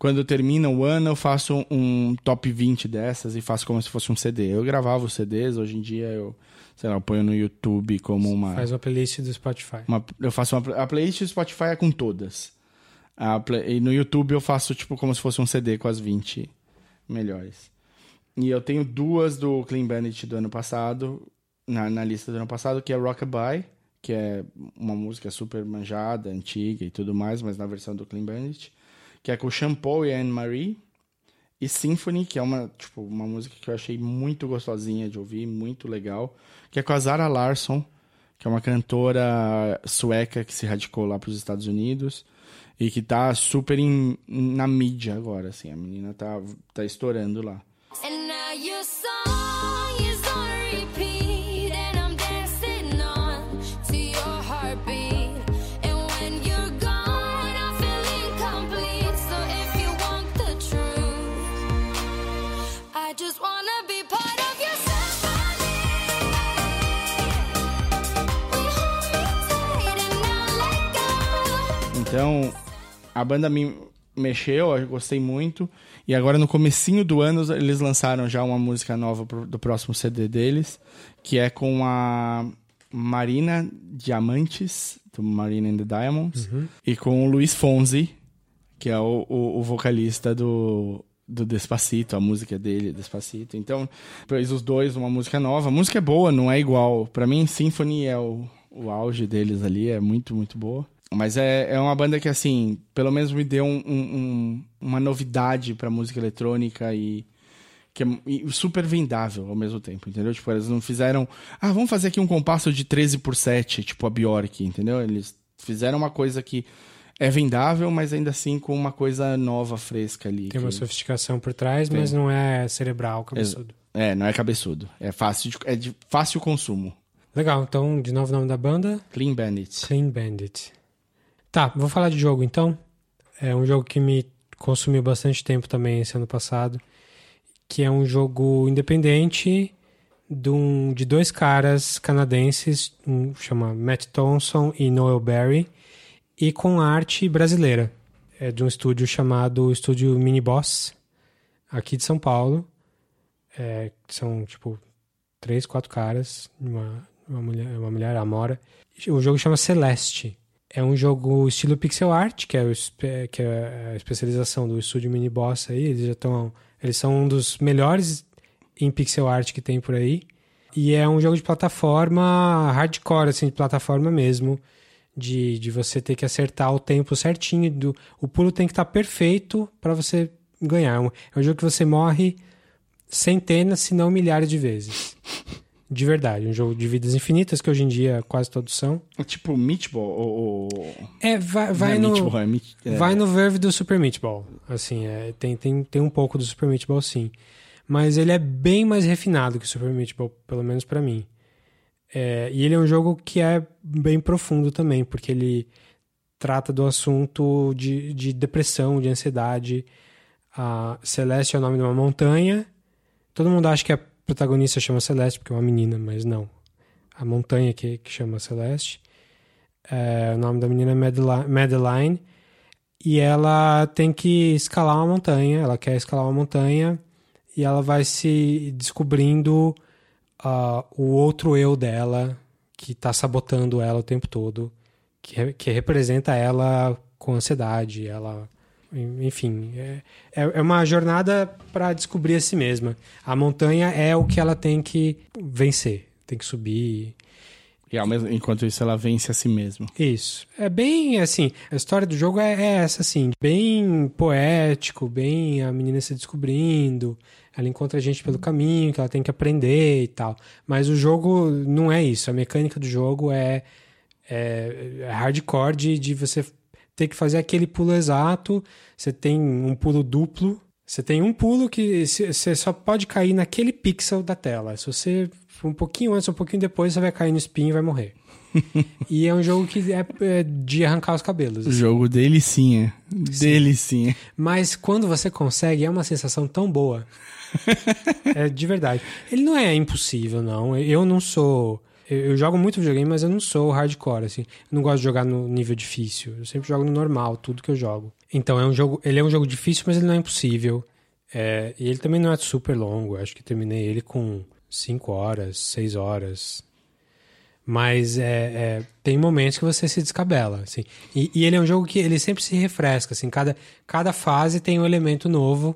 Quando termina o ano, eu faço um top 20 dessas e faço como se fosse um CD. Eu gravava os CDs, hoje em dia eu, sei lá, eu ponho no YouTube como uma. Faz uma playlist do Spotify. Uma, eu faço uma. A playlist do Spotify é com todas. A play, e no YouTube eu faço tipo como se fosse um CD com as 20 melhores. E eu tenho duas do Clean Bandit do ano passado, na, na lista do ano passado, que é Rockabye, que é uma música super manjada, antiga e tudo mais, mas na versão do Clean Bandit, que é com Shampoo e Anne-Marie, e Symphony, que é uma, tipo, uma música que eu achei muito gostosinha de ouvir, muito legal, que é com a Zara Larsson, que é uma cantora sueca que se radicou lá para os Estados Unidos e que tá super em, na mídia agora, assim. A menina tá, tá estourando lá. just Então, a banda me mexeu, eu gostei muito. E agora no comecinho do ano eles lançaram já uma música nova pro, do próximo CD deles, que é com a Marina Diamantes, do Marina and the Diamonds, uhum. e com o Luiz Fonzi, que é o, o, o vocalista do, do Despacito, a música dele, Despacito. Então, fez os dois uma música nova. A música é boa, não é igual. para mim, Symphony é o, o auge deles ali, é muito, muito boa. Mas é, é uma banda que, assim, pelo menos me deu um, um, uma novidade pra música eletrônica e que é super vendável ao mesmo tempo, entendeu? Tipo, eles não fizeram, ah, vamos fazer aqui um compasso de 13 por 7, tipo a Bjork, entendeu? Eles fizeram uma coisa que é vendável, mas ainda assim com uma coisa nova, fresca ali. Tem que... uma sofisticação por trás, Tem. mas não é cerebral, cabeçudo. É, não é cabeçudo. É fácil de, é de fácil consumo. Legal, então, de novo o nome da banda? Clean Bandit. Clean Bandit. Tá, vou falar de jogo então. É um jogo que me consumiu bastante tempo também esse ano passado, que é um jogo independente de, um, de dois caras canadenses, um chama Matt Thompson e Noel Barry, e com arte brasileira. É de um estúdio chamado Estúdio Mini Boss, aqui de São Paulo. É, são tipo três, quatro caras, uma, uma mulher, uma mulher, a Amora. O jogo chama Celeste. É um jogo estilo pixel art, que é, o, que é a especialização do estúdio Mini Boss aí. Eles já estão. Eles são um dos melhores em pixel art que tem por aí. E é um jogo de plataforma hardcore, assim, de plataforma mesmo. De, de você ter que acertar o tempo certinho. Do, o pulo tem que estar tá perfeito para você ganhar. É um jogo que você morre centenas, se não milhares de vezes de verdade. Um jogo de vidas infinitas, que hoje em dia quase todos são. É tipo Meatball ou... É, vai, vai é no... Meatball, é meat... é... Vai no verve do Super Meatball. Assim, é, tem, tem, tem um pouco do Super Meatball, sim. Mas ele é bem mais refinado que o Super Meatball, pelo menos para mim. É, e ele é um jogo que é bem profundo também, porque ele trata do assunto de, de depressão, de ansiedade. A Celeste é o nome de uma montanha. Todo mundo acha que é protagonista chama Celeste, porque é uma menina, mas não. A montanha que, que chama Celeste. É, o nome da menina é Madeline. E ela tem que escalar uma montanha. Ela quer escalar uma montanha. E ela vai se descobrindo uh, o outro eu dela, que está sabotando ela o tempo todo. Que, que representa ela com ansiedade. Ela enfim, é, é, é uma jornada para descobrir a si mesma. A montanha é o que ela tem que vencer, tem que subir. E ao mesmo, enquanto isso ela vence a si mesma. Isso. É bem assim, a história do jogo é, é essa assim, bem poético, bem a menina se descobrindo, ela encontra a gente pelo caminho, que ela tem que aprender e tal. Mas o jogo não é isso, a mecânica do jogo é, é, é hardcore de, de você ter que fazer aquele pulo exato. Você tem um pulo duplo. Você tem um pulo que você só pode cair naquele pixel da tela. Se você um pouquinho antes ou um pouquinho depois, você vai cair no spin e vai morrer. e é um jogo que é, é de arrancar os cabelos. Assim. Jogo delicinha. Sim. Delicinha. Mas quando você consegue, é uma sensação tão boa. é de verdade. Ele não é impossível, não. Eu não sou eu, jogo muito videogame, mas eu não sou hardcore, assim. Eu não gosto de jogar no nível difícil. Eu sempre jogo no normal, tudo que eu jogo. Então, é um jogo... Ele é um jogo difícil, mas ele não é impossível. É, e ele também não é super longo. Eu acho que terminei ele com 5 horas, 6 horas. Mas é, é, tem momentos que você se descabela, assim. E, e, ele é um jogo que ele sempre se refresca, assim. Cada, cada fase tem um elemento novo.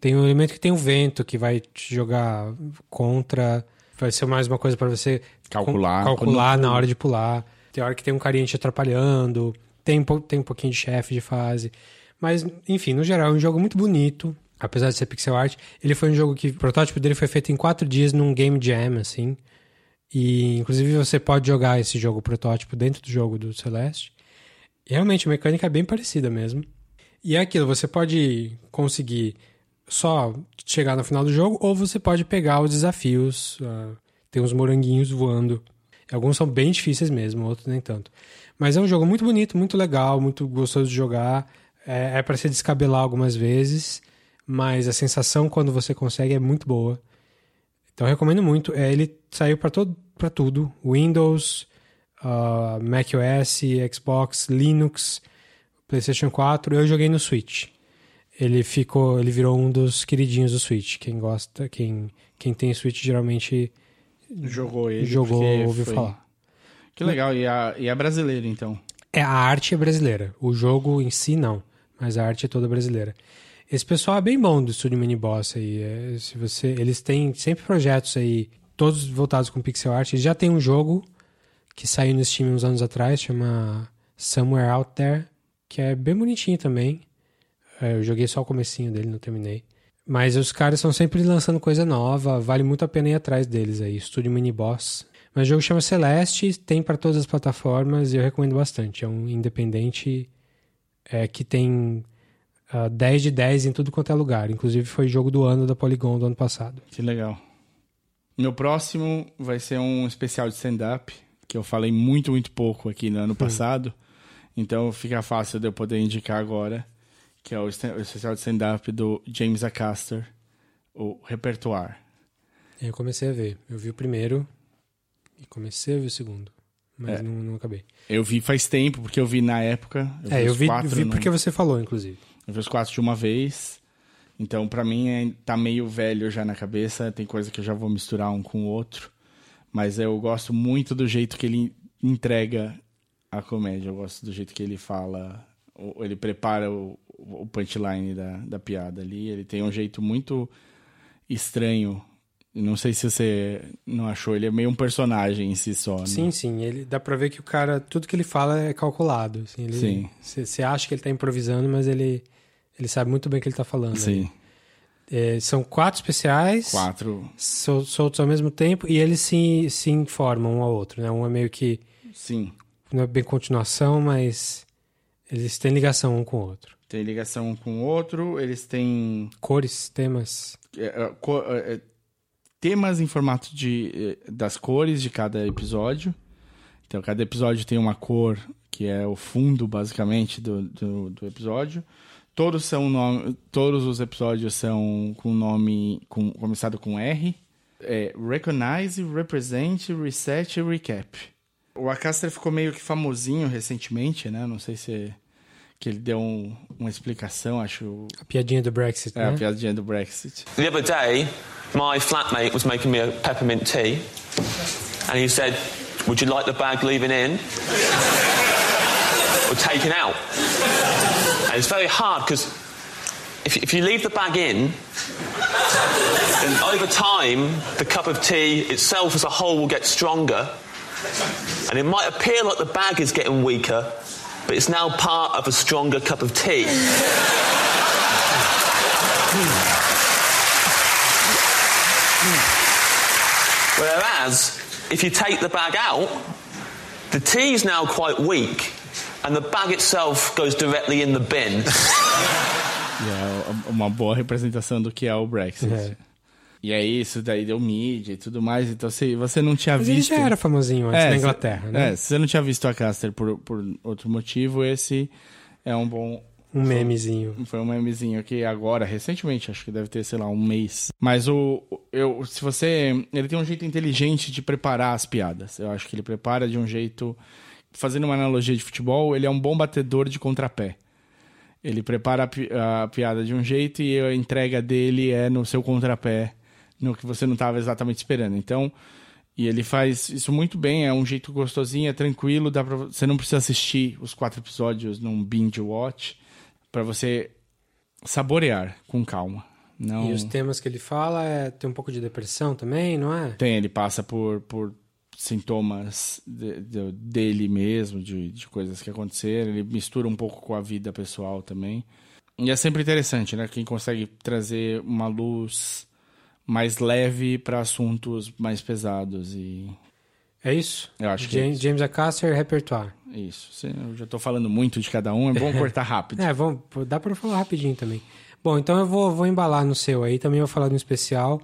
Tem um elemento que tem o um vento, que vai te jogar contra vai ser mais uma coisa para você calcular, calcular na hora de pular. Tem hora que tem um carinha te atrapalhando, tem, tem um pouquinho de chefe de fase. Mas, enfim, no geral, é um jogo muito bonito. Apesar de ser pixel art, ele foi um jogo que o protótipo dele foi feito em quatro dias num game jam, assim. E, inclusive, você pode jogar esse jogo protótipo dentro do jogo do Celeste. E, realmente, a mecânica é bem parecida mesmo. E é aquilo, você pode conseguir só chegar no final do jogo, ou você pode pegar os desafios. Uh, tem uns moranguinhos voando. Alguns são bem difíceis mesmo, outros nem tanto. Mas é um jogo muito bonito, muito legal, muito gostoso de jogar. É, é para se descabelar algumas vezes, mas a sensação quando você consegue é muito boa. Então recomendo muito. É, ele saiu para todo, para tudo: Windows, uh, macOS, Xbox, Linux, PlayStation 4, eu joguei no Switch. Ele ficou, ele virou um dos queridinhos do Switch. Quem gosta, quem, quem tem Switch geralmente Jogou ele. jogou, ouviu foi- falar. Que legal. E a, e a brasileira, então. É, a arte é brasileira. O jogo em si, não. Mas a arte é toda brasileira. Esse pessoal é bem bom do estúdio Mini Boss aí. É, se você, eles têm sempre projetos aí, todos voltados com pixel art. Eles já tem um jogo que saiu no Steam uns anos atrás, chama Somewhere Out There, que é bem bonitinho também. É, eu joguei só o comecinho dele, não terminei. Mas os caras estão sempre lançando coisa nova, vale muito a pena ir atrás deles aí. Estúdio Mini Boss. Mas o jogo chama Celeste, tem para todas as plataformas e eu recomendo bastante. É um independente é, que tem ah, 10 de 10 em tudo quanto é lugar. Inclusive foi jogo do ano da Polygon do ano passado. Que legal. Meu próximo vai ser um especial de stand-up, que eu falei muito, muito pouco aqui no ano passado. Então fica fácil de eu poder indicar agora, que é o, o especial de stand-up do James Acaster, o Repertoire. Aí eu comecei a ver. Eu vi o primeiro e comecei a ver o segundo. Mas É. não, não acabei. Eu vi faz tempo, porque eu vi na época. é, eu vi, quatro vi porque você falou, inclusive. Eu vi os quatro de uma vez. Então, pra mim, é, tá meio velho já na cabeça. Tem coisa que eu já vou misturar um com o outro. Mas eu gosto muito do jeito que ele entrega a comédia. Eu gosto do jeito que ele fala. Ele prepara o, o punchline da, da piada ali. Ele tem um jeito muito estranho. Não sei se você não achou. Ele é meio um personagem em si só. né? Sim, sim. Ele, dá pra ver que o cara, tudo que ele fala é calculado. Assim, ele, Sim. Você acha que ele tá improvisando, mas ele, ele sabe muito bem o que ele tá falando. Sim. É, são quatro especiais, Quatro. sol- soltos ao mesmo tempo, e eles se, se informam um ao outro, né? Um é meio que, Sim. não é bem continuação, mas eles têm ligação um com o outro. Tem ligação um com o outro. Eles têm Cores, temas. é, é, co- é, é, temas em formato de é, das cores de cada episódio. Então, cada episódio tem uma cor que é o fundo, basicamente, do, do, do episódio. Todos são nome, todos os episódios são com nome com, começado com R. É, recognize, represent, reset e recap. O Acaster ficou meio que famosinho recentemente, né? Não sei se que ele deu um- uma explicação, acho. A piadinha do Brexit, É, a né? piadinha do Brexit. The other day, my flatmate was making me a peppermint tea, and he said, Would you like the bag leaving in or taken out? And it's very hard because if, if you leave the bag in, then over time, the cup of tea itself as a whole will get stronger, and it might appear like the bag is getting weaker, but it's now part of a stronger cup of tea. Whereas, if you take the bag out, the tea is now quite weak, and the bag itself goes directly in the bin. yeah, é uma boa representação do que é o Brexit. É. E é isso, daí deu mídia e tudo mais. Então, se você não tinha Mas ele visto. já era famosinho antes É, na Inglaterra, né? É, se você não tinha visto a Caster por, por outro motivo, esse é um bom. Um memezinho. Foi um memezinho aqui agora, recentemente, acho que deve ter, sei lá, um mês. Mas o. Eu, se você. Ele tem um jeito inteligente de preparar as piadas. Eu acho que ele prepara de um jeito. Fazendo uma analogia de futebol, ele é um bom batedor de contrapé. Ele prepara a, pi- a piada de um jeito e a entrega dele é no seu contrapé, no que você não estava exatamente esperando. Então, e ele faz isso muito bem, é um jeito gostosinho, é tranquilo, dá pra, você não precisa assistir os quatro episódios num binge watch para você saborear com calma. Não E os temas que ele fala é tem um pouco de depressão também, não é? tem, ele passa por, por sintomas de- de- dele mesmo, de, de coisas que aconteceram, ele mistura um pouco com a vida pessoal também. E é sempre interessante, né? Quem consegue trazer uma luz mais leve para assuntos mais pesados e É isso? eu acho que é James, James Acaster, repertoire. isso. Eu já tô falando muito de cada um, é bom cortar rápido. É, vamos, dá pra falar rapidinho também. Bom, então eu vou, vou embalar no seu aí, também vou falar de um especial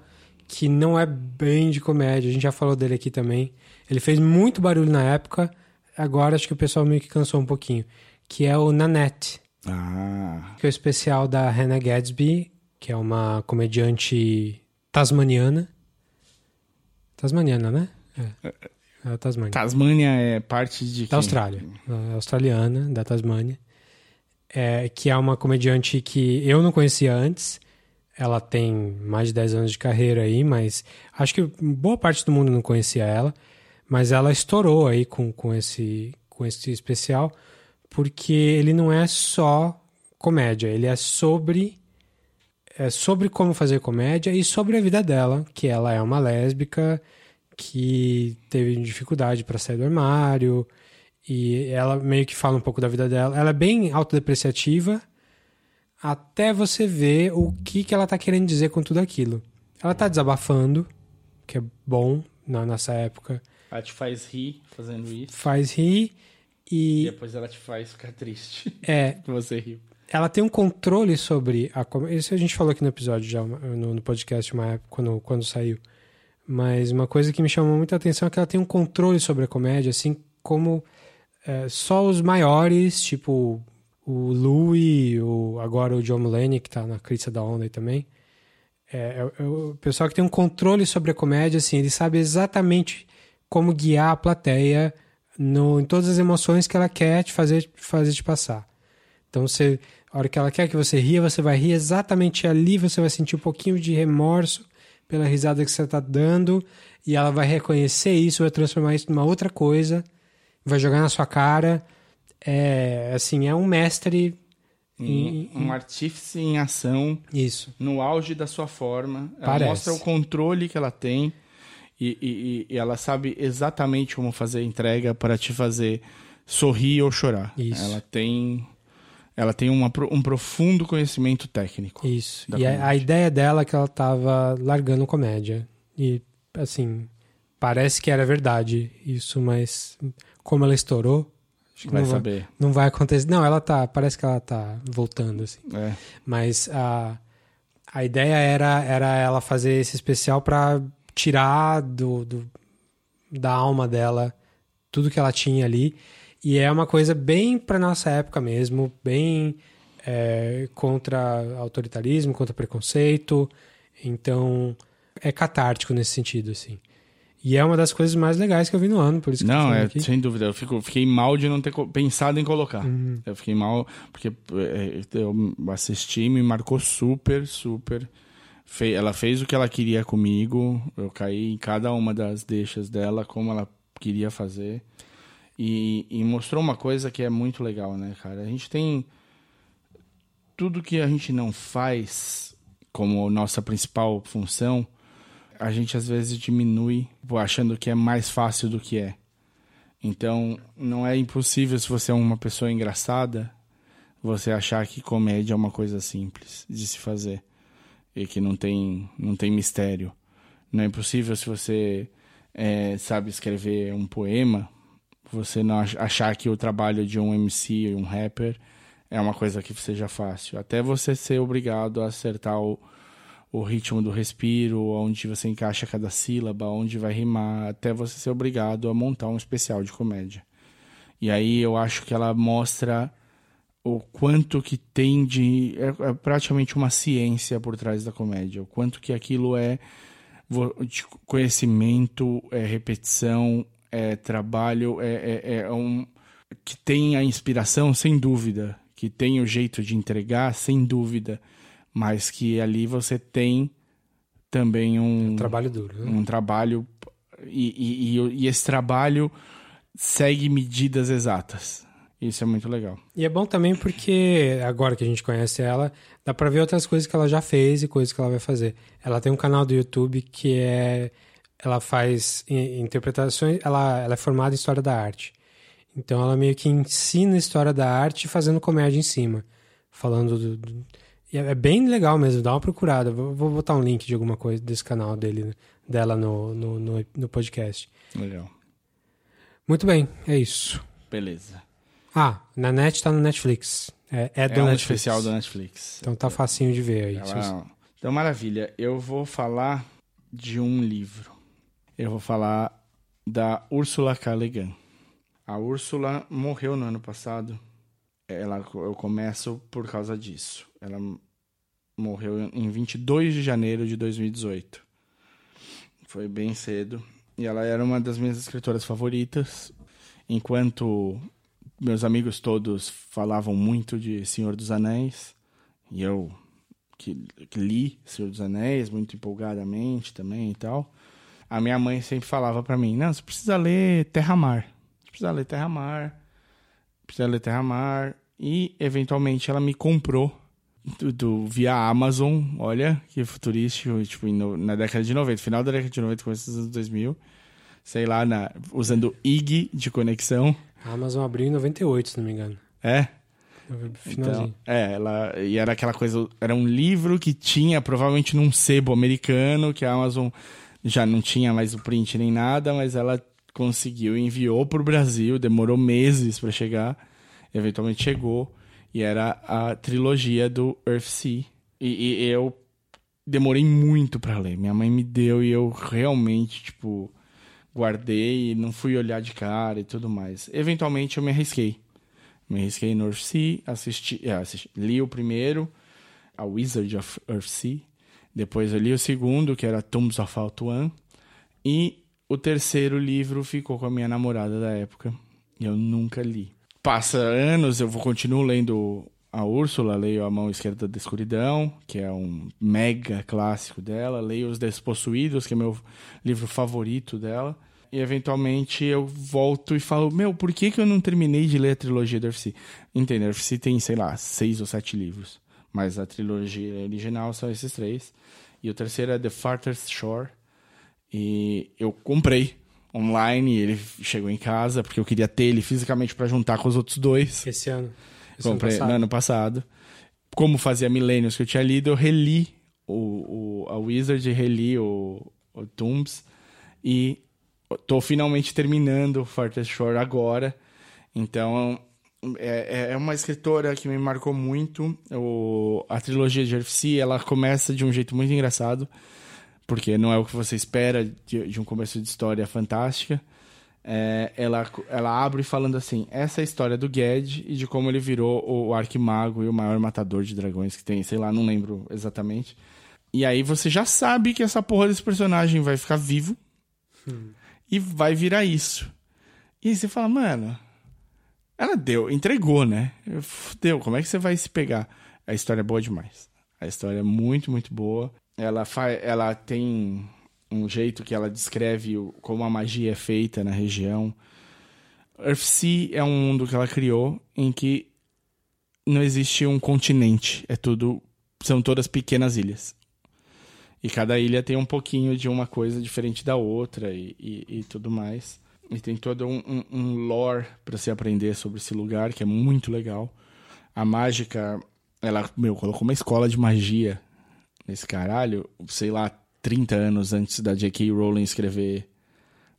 que não é bem de comédia, a gente já falou dele aqui também. Ele fez muito barulho na época, agora acho que o pessoal meio que cansou um pouquinho, que é o Nanette, Ah, que é o especial da Hannah Gadsby, que é uma comediante tasmaniana. Tasmaniana, né? É, é a Tasmania. Tasmânia é parte de Da? Austrália. É australiana, da Tasmânia. é, que é uma comediante que eu não conhecia antes. Ela tem mais de 10 anos de carreira aí, mas acho que boa parte do mundo não conhecia ela. Mas ela estourou aí com, com, esse, com esse especial, porque ele não é só comédia, ele é sobre é sobre como fazer comédia e sobre a vida dela, que ela é uma lésbica que teve dificuldade para sair do armário e ela meio que fala um pouco da vida dela. Ela é bem autodepreciativa até você ver o que, que ela tá querendo dizer com tudo aquilo. Ela tá desabafando, que é bom na, nessa época. Ela te faz rir fazendo isso. Faz rir e. E depois ela te faz ficar triste. É. você riu. Ela tem um controle sobre a. Isso a gente falou aqui no episódio já, no, no podcast, uma época, quando, quando saiu. Mas uma coisa que me chamou muita atenção é que ela tem um controle sobre a comédia, assim como é, só os maiores, tipo o Louis, o, agora o John Mulaney, que tá na crista da onda aí também. É, é, é, o pessoal que tem um controle sobre a comédia, assim, ele sabe exatamente como guiar a plateia no, em todas as emoções que ela quer te fazer, fazer te passar. Então, você, a hora que ela quer que você ria, você vai rir exatamente ali, você vai sentir um pouquinho de remorso pela risada que você está dando, e ela vai reconhecer isso, vai transformar isso numa outra coisa, vai jogar na sua cara. É assim, é um mestre. Um, um artífice em ação. Isso. No auge da sua forma. Ela Parece. mostra o controle que ela tem. E, e, e, ela sabe exatamente como fazer a entrega para te fazer sorrir ou chorar. Isso. Ela tem ela tem uma, um profundo conhecimento técnico. Isso. E a, a, ideia dela é que ela estava largando comédia. E, assim, parece que era verdade isso, mas como ela estourou. Acho que vai não saber. Vai, não vai acontecer. Não, ela tá. Parece que ela tá voltando, assim. É. Mas a, a ideia era, era ela fazer esse especial para tirar do, do, da alma dela tudo que ela tinha ali e é uma coisa bem para nossa época mesmo, bem é, contra autoritarismo, contra preconceito. Então, é catártico nesse sentido, assim. E é uma das coisas mais legais que eu vi no ano, por isso que Não, eu é, aqui. sem dúvida. Eu fico, fiquei mal de não ter pensado em colocar. Uhum. Eu fiquei mal porque é, eu assisti, me marcou super, super. Fe ela fez o que ela queria comigo. Eu caí em cada uma das deixas dela, como ela queria fazer. E, e, mostrou uma coisa que é muito legal, né, cara? A gente tem tudo que a gente não faz como nossa principal função, a gente às vezes diminui achando que é mais fácil do que é. Então, não é impossível se você é uma pessoa engraçada, você achar que comédia é uma coisa simples de se fazer e que não tem não tem mistério. Não é impossível se você é, sabe escrever um poema você não achar que o trabalho de um MC ou um rapper é uma coisa que seja fácil. Até você ser obrigado a acertar o, o ritmo do respiro, onde você encaixa cada sílaba, onde vai rimar, até você ser obrigado a montar um especial de comédia. E aí eu acho que ela mostra o quanto que tem de. É, é praticamente uma ciência por trás da comédia. O quanto que aquilo é de conhecimento, é repetição, é trabalho, é, é, é, um que tem a inspiração, sem dúvida, que tem o jeito de entregar, sem dúvida, mas que ali você tem também um, um trabalho duro, né? um trabalho e, e, e, esse trabalho segue medidas exatas. Isso é muito legal. E é bom também porque agora que a gente conhece ela, dá para ver outras coisas que ela já fez e coisas que ela vai fazer. Ela tem um canal do YouTube que é ela faz interpretações, ela, ela é formada em História da Arte. Então ela meio que ensina História da Arte fazendo comédia em cima. Falando do... do é bem legal mesmo, dá uma procurada. Vou, vou, botar um link de alguma coisa desse canal dele, dela no, no, no, no podcast. Legal. Muito bem, é isso. Beleza. Ah, na net tá no Netflix. É, é do é um Netflix. especial do Netflix. Então tá facinho de ver aí. Ela... Então, maravilha. Eu vou falar de um livro eu vou falar da Ursula K. Le Guin. A Úrsula morreu no ano passado. Ela, eu começo por causa disso. Ela morreu em 22 de janeiro de 2018. Foi bem cedo. E ela era uma das minhas escritoras favoritas. Enquanto meus amigos todos falavam muito de Senhor dos Anéis. E eu que, que li Senhor dos Anéis muito empolgadamente também e tal. A minha mãe sempre falava para mim: "Não, você precisa ler Terra-Mar. Você precisa ler Terra-Mar. Precisa ler Terra-Mar". E eventualmente ela me comprou do, do, via Amazon, olha que futurístico, tipo, no, na década de 90, final da década de 90, começo dos anos 2000, sei lá, na, usando IG de conexão. A Amazon abriu em 98, se não me engano. É? Finalzinho. Então, é, ela, e era aquela coisa, era um livro que tinha provavelmente num sebo americano, que a Amazon já não tinha mais o print nem nada, mas ela conseguiu, enviou para o Brasil, demorou meses para chegar, eventualmente chegou e era a trilogia do Earthsea. E, e eu demorei muito para ler. Minha mãe me deu e eu realmente, tipo, guardei e não fui olhar de cara e tudo mais. Eventualmente eu me arrisquei. Me arrisquei no Earthsea, assisti, é, assisti, li o primeiro, A Wizard of Earthsea. Depois eu li o segundo, que era Tombs of Altuan. E o terceiro livro ficou com a minha namorada da época. E eu nunca li passa anos, eu vou continuo lendo a Úrsula, leio A Mão Esquerda da Escuridão, que é um mega clássico dela, leio Os Despossuídos, que é meu livro favorito dela, e eventualmente eu volto e falo, meu, por que, que eu não terminei de ler a trilogia da UFC? Entende, a tem, sei lá, seis ou sete livros, mas a trilogia original são esses três, e o terceiro é The Farthest Shore, e eu comprei online, ele chegou em casa, porque eu queria ter ele fisicamente para juntar com os outros dois. Esse ano? Esse Comprei ano no ano passado. Como fazia milênios que eu tinha lido, eu reli o, o, a Wizard, reli o, o Tombs e tô finalmente terminando o Farthest Shore agora. Então, é, é, é uma escritora que me marcou muito. O, a trilogia de Earthsea, ela começa de um jeito muito engraçado porque não é o que você espera de, de um começo de história fantástica. É, ela, ela abre falando assim: essa é a história do Ged e de como ele virou o arquimago e o maior matador de dragões que tem, sei lá, não lembro exatamente. E aí você já sabe que essa porra desse personagem vai ficar vivo hum. e vai virar isso. E aí você fala, mano, ela deu, entregou, né? Deu, como é que você vai se pegar? A história é boa demais. A história é muito, muito boa ela, ela tem um jeito que ela descreve como a magia é feita na região. Earthsea é um mundo que ela criou em que não existe um continente, é tudo são todas pequenas ilhas. E cada ilha tem um pouquinho de uma coisa diferente da outra e, e, e tudo mais. E tem todo um, um, um lore para se aprender sobre esse lugar, que é muito legal. A mágica, ela, meu, colocou uma escola de magia nesse caralho, sei lá, 30 anos antes da J.K. Rowling escrever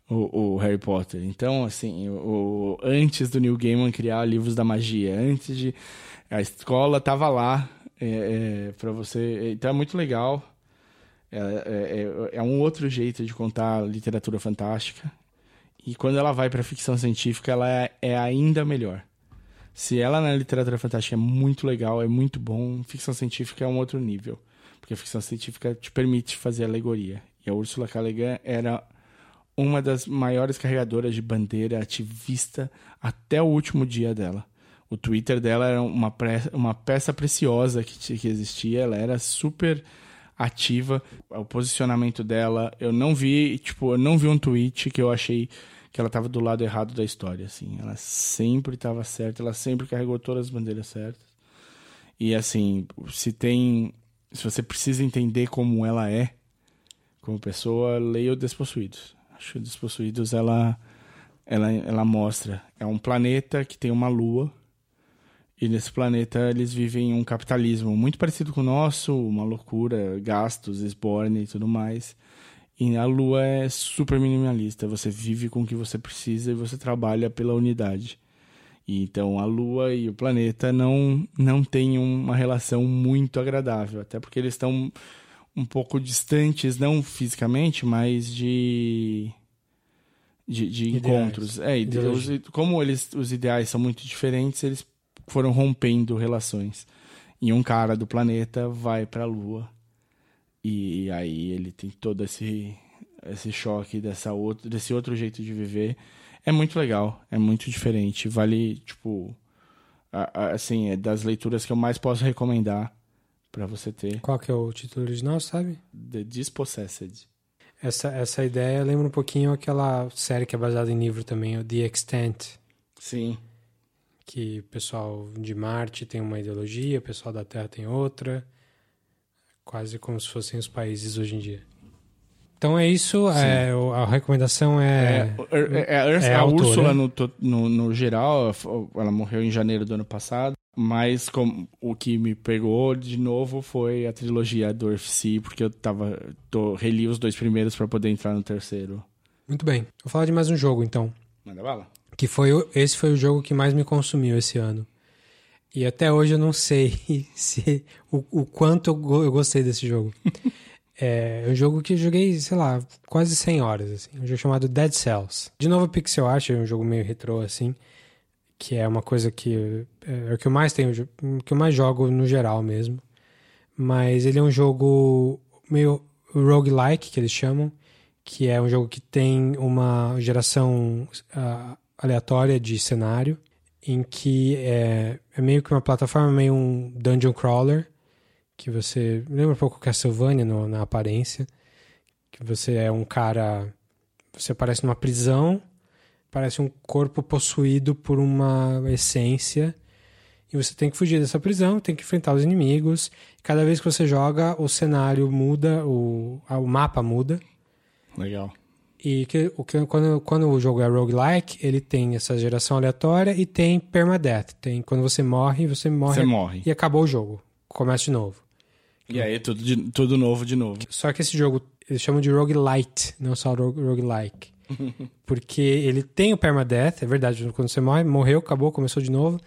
o, o, Harry Potter. Então, assim, o, o, antes do Neil Gaiman criar livros da magia, antes de. A escola tava lá é, é, para você. Então é muito legal. É, é, é, é, um outro jeito de contar literatura fantástica. E quando ela vai para ficção científica, ela é, é ainda melhor. Se ela na literatura fantástica é muito legal, é muito bom, ficção científica é um outro nível porque a ficção científica te permite fazer alegoria. E a Ursula K. Le Guin era uma das maiores carregadoras de bandeira ativista até o último dia dela. O Twitter dela era uma, uma peça preciosa que, que existia, ela era super ativa. O posicionamento dela, eu não vi, tipo, eu não vi um tweet que eu achei que ela estava do lado errado da história, assim. Ela sempre estava certa, ela sempre carregou todas as bandeiras certas. E assim, se tem se você precisa entender como ela é como pessoa, leia o Despossuídos. Acho que o Despossuídos ela, ela, ela mostra. É um planeta que tem uma lua. E nesse planeta eles vivem um capitalismo muito parecido com o nosso, uma loucura, gastos, esborne e tudo mais. E a lua é super minimalista. Você vive com o que você precisa e você trabalha pela unidade. E então a Lua e o planeta não, não têm uma relação muito agradável, até porque eles estão um pouco distantes, não fisicamente, mas de de, de encontros. É, como eles os ideais são muito diferentes, eles foram rompendo relações. E um cara do planeta vai para a Lua e aí ele tem todo esse esse choque dessa outro, desse outro jeito de viver. É muito legal, é muito diferente. Vale, tipo, a, a, assim, é das leituras que eu mais posso recomendar para você ter. Qual que é o título original, sabe? The Dispossessed. Essa, essa ideia lembra um pouquinho aquela série que é baseada em livro também, o The Extent. Sim. Que o pessoal de Marte tem uma ideologia, o pessoal da Terra tem outra. Quase como se fossem os países hoje em dia. Então é isso, é, a recomendação é. É, é, é a, é a. Úrsula, no, no, no geral, ela morreu em janeiro do ano passado. Mas com, o que me pegou de novo foi a trilogia do UFC, porque eu tava. Tô, reli os dois primeiros para poder entrar no terceiro. Muito bem. Vou falar de mais um jogo então. Manda bala. Que foi esse foi o jogo que mais me consumiu esse ano. E até hoje eu não sei se o, o quanto eu, go- eu gostei desse jogo. é um jogo que eu joguei, sei lá, quase 100 horas. Assim. Um jogo chamado Dead Cells. De novo, pixel art, é um jogo meio retrô assim. Que é uma coisa que é, é o que eu mais tenho, o que eu mais jogo no geral mesmo. Mas ele é um jogo meio roguelike, que eles chamam que é um jogo que tem uma geração ah, aleatória de cenário, em que é, é meio que uma plataforma, meio um dungeon crawler, que você lembra um pouco Castlevania no, na aparência, que você é um cara, você aparece numa prisão, parece um corpo possuído por uma essência, e você tem que fugir dessa prisão, tem que enfrentar os inimigos. Cada vez que você joga, o cenário muda, o, o mapa muda. Legal. E que, o que, quando, quando o jogo é roguelike, ele tem essa geração aleatória e tem permadeath. Tem quando você morre, você morre, Você morre. e acabou o jogo. Começa de novo. E aí, tudo, de, tudo novo de novo. Só que esse jogo, eles chamam de roguelite, não só ro- roguelike. Porque ele tem o permadeath, é verdade, quando você morre, morreu, acabou, começou de novo.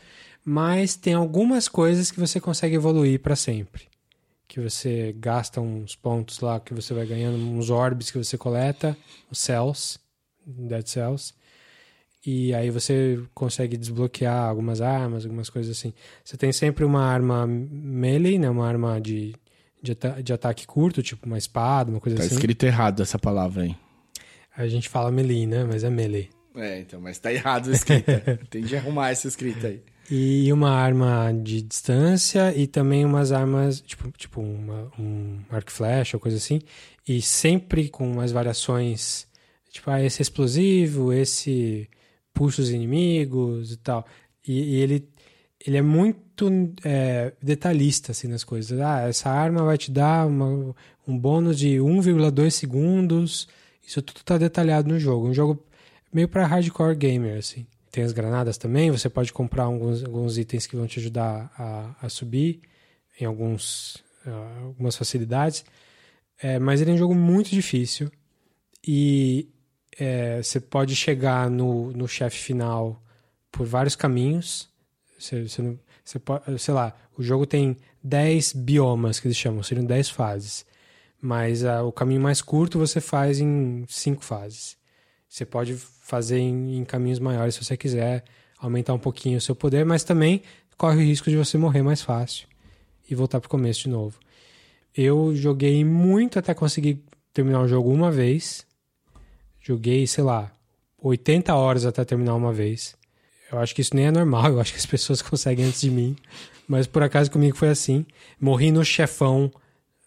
Mas tem algumas coisas que você consegue evoluir para sempre. Que você gasta uns pontos lá, que você vai ganhando, uns orbes que você coleta, os cells, dead cells. E aí você consegue desbloquear algumas armas, algumas coisas assim. Você tem sempre uma arma melee, né? Uma arma de, de, ata- de ataque curto, tipo uma espada, uma coisa Tá assim. escrito errado essa palavra aí. A gente fala melee, né? Mas é melee. É, então, mas tá errado a escrita. Tem de arrumar essa escrita aí. E uma arma de distância e também umas armas, tipo, tipo uma, um arco e flecha ou coisa assim. E sempre com umas variações, tipo, ah, esse é explosivo, esse puxa os inimigos e tal. E, e ele, ele é muito é, detalhista, assim, nas coisas. Ah, essa arma vai te dar uma, um bônus de 1,2 segundos. Isso tudo tá detalhado no jogo. Um jogo meio para hardcore gamer, assim. Tem as granadas também, você pode comprar alguns, alguns itens que vão te ajudar a, a subir em alguns, ah, algumas facilidades. É, mas ele é um jogo muito difícil e é, você pode chegar no, no chefe final por vários caminhos. Você, você não, você pode, sei lá, o jogo tem 10 biomas que eles chamam, seriam 10 fases. Mas ah, o caminho mais curto você faz em 5 fases. Você pode fazer em, em caminhos maiores se você quiser, aumentar um pouquinho o seu poder, mas também corre o risco de você morrer mais fácil e voltar pro começo de novo. Eu joguei muito até conseguir terminar o jogo uma vez. Joguei, sei lá, 80 horas até terminar uma vez. Eu acho que isso nem é normal, eu acho que as pessoas conseguem antes de mim. Mas por acaso comigo foi assim. Morri no chefão,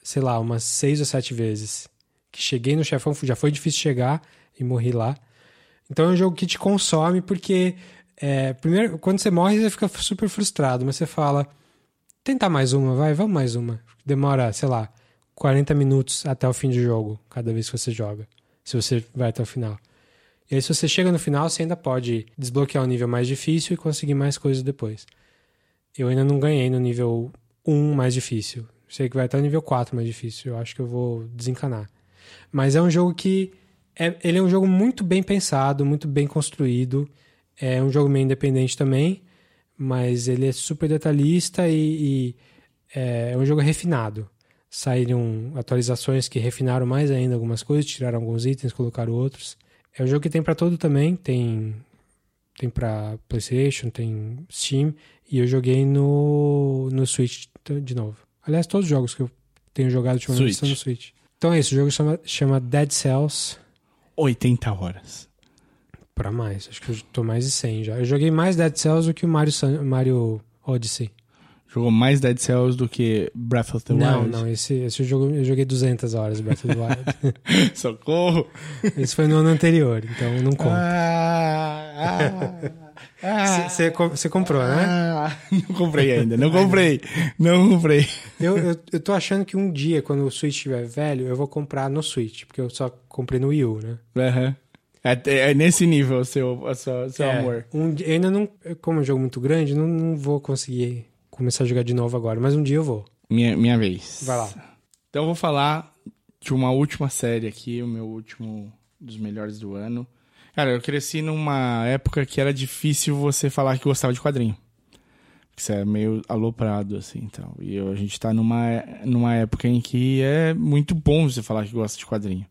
sei lá, umas seis ou sete vezes. Que cheguei no chefão, já foi difícil chegar e morri lá. Então é um jogo que te consome porque é, primeiro quando você morre você fica super frustrado, mas você fala tentar mais uma, vai, vamos mais uma. Demora, sei lá, 40 minutos até o fim do jogo, cada vez que você joga, se você vai até o final. E aí se você chega no final, você ainda pode desbloquear um nível mais difícil e conseguir mais coisas depois. Eu ainda não ganhei no nível 1 mais difícil. Sei que vai até o nível 4 mais difícil. Eu acho que eu vou desencanar. Mas é um jogo que é, ele é um jogo muito bem pensado, muito bem construído. É um jogo meio independente também, mas ele é super detalhista e, e é, é um jogo refinado. Saíram atualizações que refinaram mais ainda algumas coisas, tiraram alguns itens, colocaram outros. É um jogo que tem para todo também, tem tem para PlayStation, tem Steam e eu joguei no no Switch de novo. Aliás, todos os jogos que eu tenho jogado ultimamente Switch. estão no Switch. Então é isso, o jogo chama, chama Dead Cells. 80 horas. Pra mais, acho que eu tô mais de 100 já. Eu joguei mais Dead Cells do que o Mario, Sun- Mario Odyssey. Jogou mais Dead Cells do que Breath of the não, Wild. não, esse, esse jogo eu joguei 200 horas Breath of the Wild. Socorro! esse foi no ano anterior, então não conta. Ah, ah, Você você comprou, né? ah, não comprei ainda, não comprei, não comprei. Eu, eu, eu tô achando que um dia, quando o Switch estiver velho, eu vou comprar no Switch, porque eu só comprei no Wii U, né? Aham. É, é nesse nível o seu, seu, seu É, amor. Um, ainda não. Como é um jogo muito grande, não, não vou conseguir começar a jogar de novo agora, mas um dia eu vou. Minha, minha vez. Vai lá. Então eu vou falar de uma última série aqui, o meu último dos melhores do ano. Cara, eu cresci numa época que era difícil você falar que gostava de quadrinho. Você é meio aloprado, assim, então. E eu- a gente tá numa, numa época em que é muito bom você falar que gosta de quadrinho.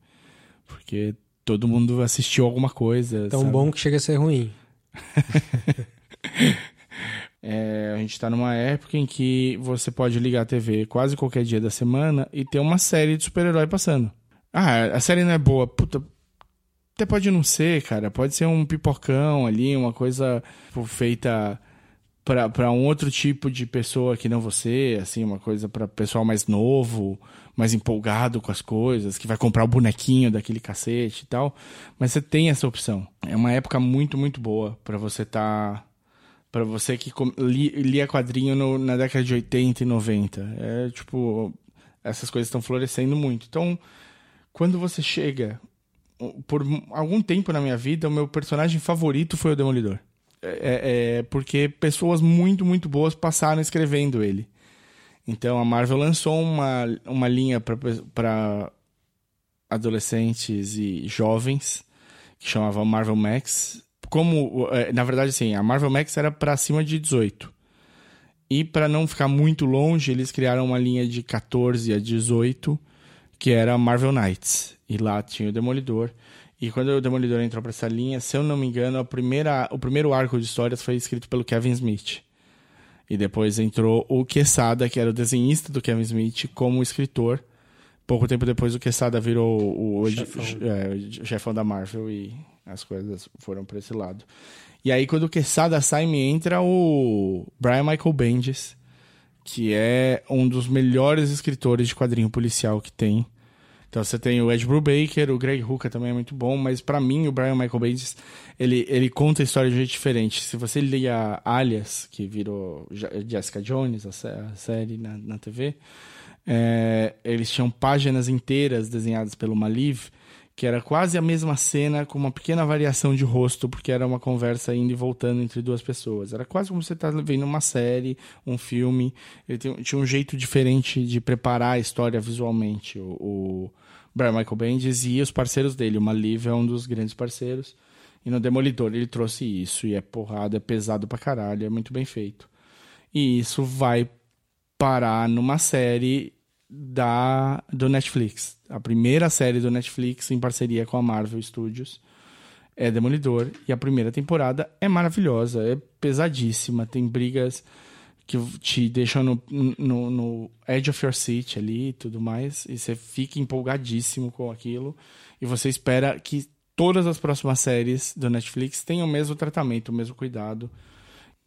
Porque todo mundo assistiu alguma coisa. Tão sabe? bom que chega a ser ruim. É, a gente tá numa época em que você pode ligar a TV quase qualquer dia da semana e ter uma série de super-herói passando. Ah, a série não é boa. Puta. Até pode não ser, cara. Pode ser um pipocão ali, uma coisa tipo, feita pra um outro tipo de pessoa que não você, assim, uma coisa pra pessoal mais novo, mais empolgado com as coisas, que vai comprar o bonequinho daquele cacete e tal. Mas você tem essa opção. É uma época muito, muito boa pra você tá Pra você que lia quadrinho no- na década de 80 e 90. É tipo, essas coisas estão florescendo muito. Então, quando você chega. Por algum tempo na minha vida, o meu personagem favorito foi o Demolidor. É, é- é porque pessoas muito, muito boas passaram escrevendo ele. Então a Marvel lançou uma, uma linha para adolescentes e jovens que chamava Marvel Max. Como, eh, na verdade, assim, a Marvel Max era para cima de 18. E para não ficar muito longe, eles criaram uma linha de 14 a 18, que era Marvel Knights. E lá tinha o Demolidor. E quando o Demolidor entrou para essa linha, se eu não me engano, a primeira, o primeiro arco de histórias foi escrito pelo Kevin Smith. E depois entrou o Quesada, que era o desenhista do Kevin Smith, como escritor. Pouco tempo depois, o Quesada virou o, o Chefão. é, o chefão da Marvel e as coisas foram para esse lado. E aí, quando o Quesada sai, me entra o Brian Michael Bendis, que é um dos melhores escritores de quadrinho policial que tem. Então você tem o Ed Brubaker, o Greg Hooker também é muito bom, mas pra mim o Brian Michael Bendis, ele, ele conta a história de um jeito diferente. Se você lia Alias, que virou Je- Jessica Jones, a, sé- a série na, na TV, é, eles tinham páginas inteiras desenhadas pelo Maliv, que era quase a mesma cena com uma pequena variação de rosto, porque era uma conversa indo e voltando entre duas pessoas. Era quase como você tá vendo uma série, um filme. Ele tinha um jeito diferente de preparar a história visualmente. O Brian Michael Bendis e os parceiros dele. O Maliv é um dos grandes parceiros. E no Demolidor ele trouxe isso. E é porrada, é pesado pra caralho, é muito bem feito. E isso vai parar numa série da do Netflix. A primeira série do Netflix em parceria com a Marvel Studios é Demolidor e a primeira temporada é maravilhosa, é pesadíssima, tem brigas que te deixam no, no, no edge of your seat ali e tudo mais, e você fica empolgadíssimo com aquilo, e você espera que todas as próximas séries do Netflix tenham o mesmo tratamento, o mesmo cuidado.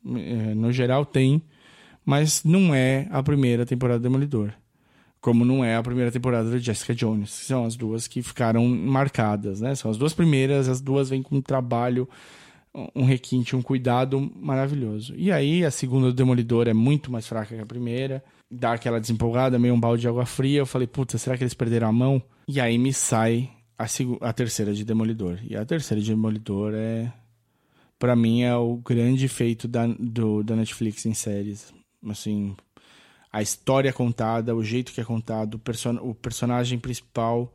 É, No geral tem, mas não é a primeira temporada do Demolidor. Como não é a primeira temporada do Jessica Jones. que São as duas que ficaram marcadas, né? São as duas primeiras, as duas vêm com um trabalho, um requinte, um cuidado maravilhoso. E aí a segunda do Demolidor é muito mais fraca que a primeira. Dá aquela desempolgada, meio um balde de água fria. Eu falei, puta, será que eles perderam a mão? E aí me sai a, a terceira de Demolidor. E a terceira de Demolidor é Pra mim é o grande feito da, do, da Netflix em séries. Assim, a história contada, o jeito que é contado, o, person o personagem principal,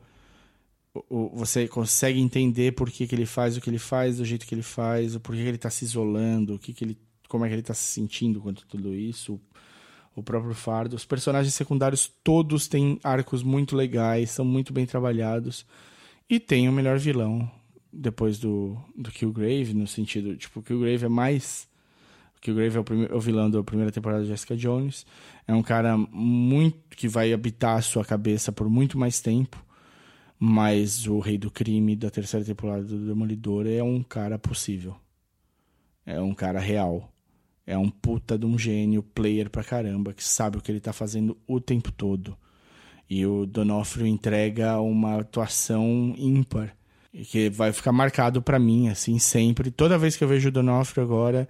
você consegue entender por que, que ele faz o que ele faz, do jeito que ele faz, o por que, que ele tá se isolando, o que, que ele, como é que ele tá se sentindo quanto tudo isso, o, próprio fardo. Os personagens secundários todos têm arcos muito legais, são muito bem trabalhados e tem o melhor vilão depois do, do Killgrave, no sentido, tipo, o Killgrave é mais. O Killgrave é o, o vilão da primeira temporada de Jessica Jones. É um cara muito que vai habitar a sua cabeça por muito mais tempo. Mas o Rei do Crime da terceira temporada do Demolidor é um cara possível. É um cara real. É um puta de um gênio, player pra caramba, que sabe o que ele tá fazendo o tempo todo. E o Donofrio entrega uma atuação ímpar. Que vai ficar marcado para mim, assim, sempre. Toda vez que eu vejo o Donofrio agora,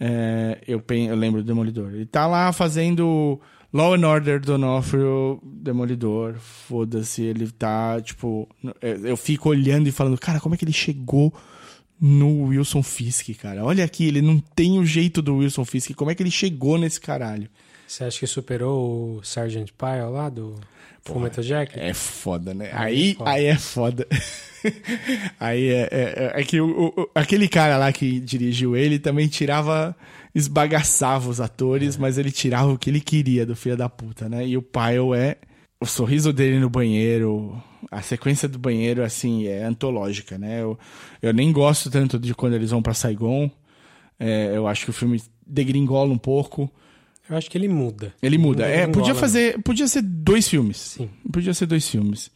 é, eu, eu, lembro do Demolidor. Ele tá lá fazendo Law and Order Donofrio, Demolidor. Foda-se, ele tá, tipo... É, eu fico olhando e falando, cara, como é que ele chegou no Wilson Fisk, cara? Olha aqui, ele não tem o jeito do Wilson Fisk. Como é que ele chegou nesse caralho? Você acha que superou o Sargent Pyle lá do Full Metal Jacket? É foda, né? Aí, é aí é foda. aí é, é, é que o, o, aquele cara lá que dirigiu ele também tirava, esbagaçava os atores, é. mas ele tirava o que ele queria do filho da puta, né? E o Pyle é o sorriso dele no banheiro, a sequência do banheiro, assim, é antológica, né? Eu, eu nem gosto tanto de quando eles vão para Saigon. É, eu acho que o filme degringola um pouco. Eu acho que ele muda. Ele muda. é, podia fazer. Podia ser dois filmes. Sim. Podia ser dois filmes.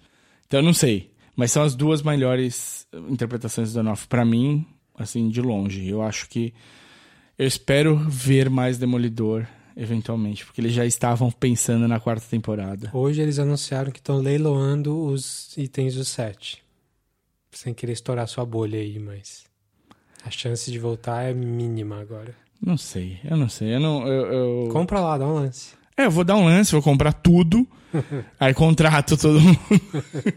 Então eu não sei. Mas são as duas melhores interpretações do Donoff para mim, assim, de longe. Eu acho que. Eu espero ver mais Demolidor, eventualmente, porque eles já estavam pensando na quarta temporada. Hoje eles anunciaram que estão leiloando os itens do set. Sem querer estourar sua bolha aí, mas. A chance de voltar é mínima agora. Não sei, eu não sei. Eu não, eu, eu... Compra lá, dá um lance. É, eu vou dar um lance, vou comprar tudo. aí contrato todo mundo.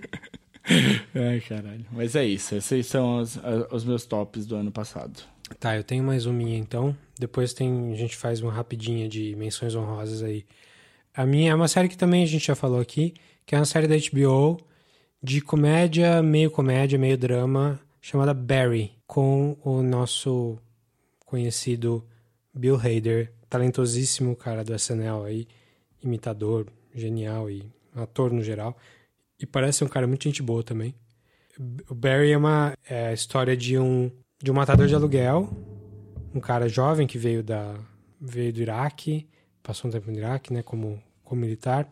Ai, caralho. Mas é isso. Esses são os, os meus tops do ano passado. Tá, eu tenho mais uma minha então. Depois tem, a gente faz uma rapidinha de menções honrosas aí. A minha é uma série que também a gente já falou aqui, que é uma série da HBO de comédia, meio comédia, meio drama, chamada Barry, com o nosso conhecido Bill Hader, talentosíssimo cara do SNL aí, imitador, genial e ator no geral. E parece um cara muito gente boa também. O Barry é uma é a história de um de um matador de aluguel, um cara jovem que veio da veio do Iraque, passou um tempo no Iraque, né, como como militar.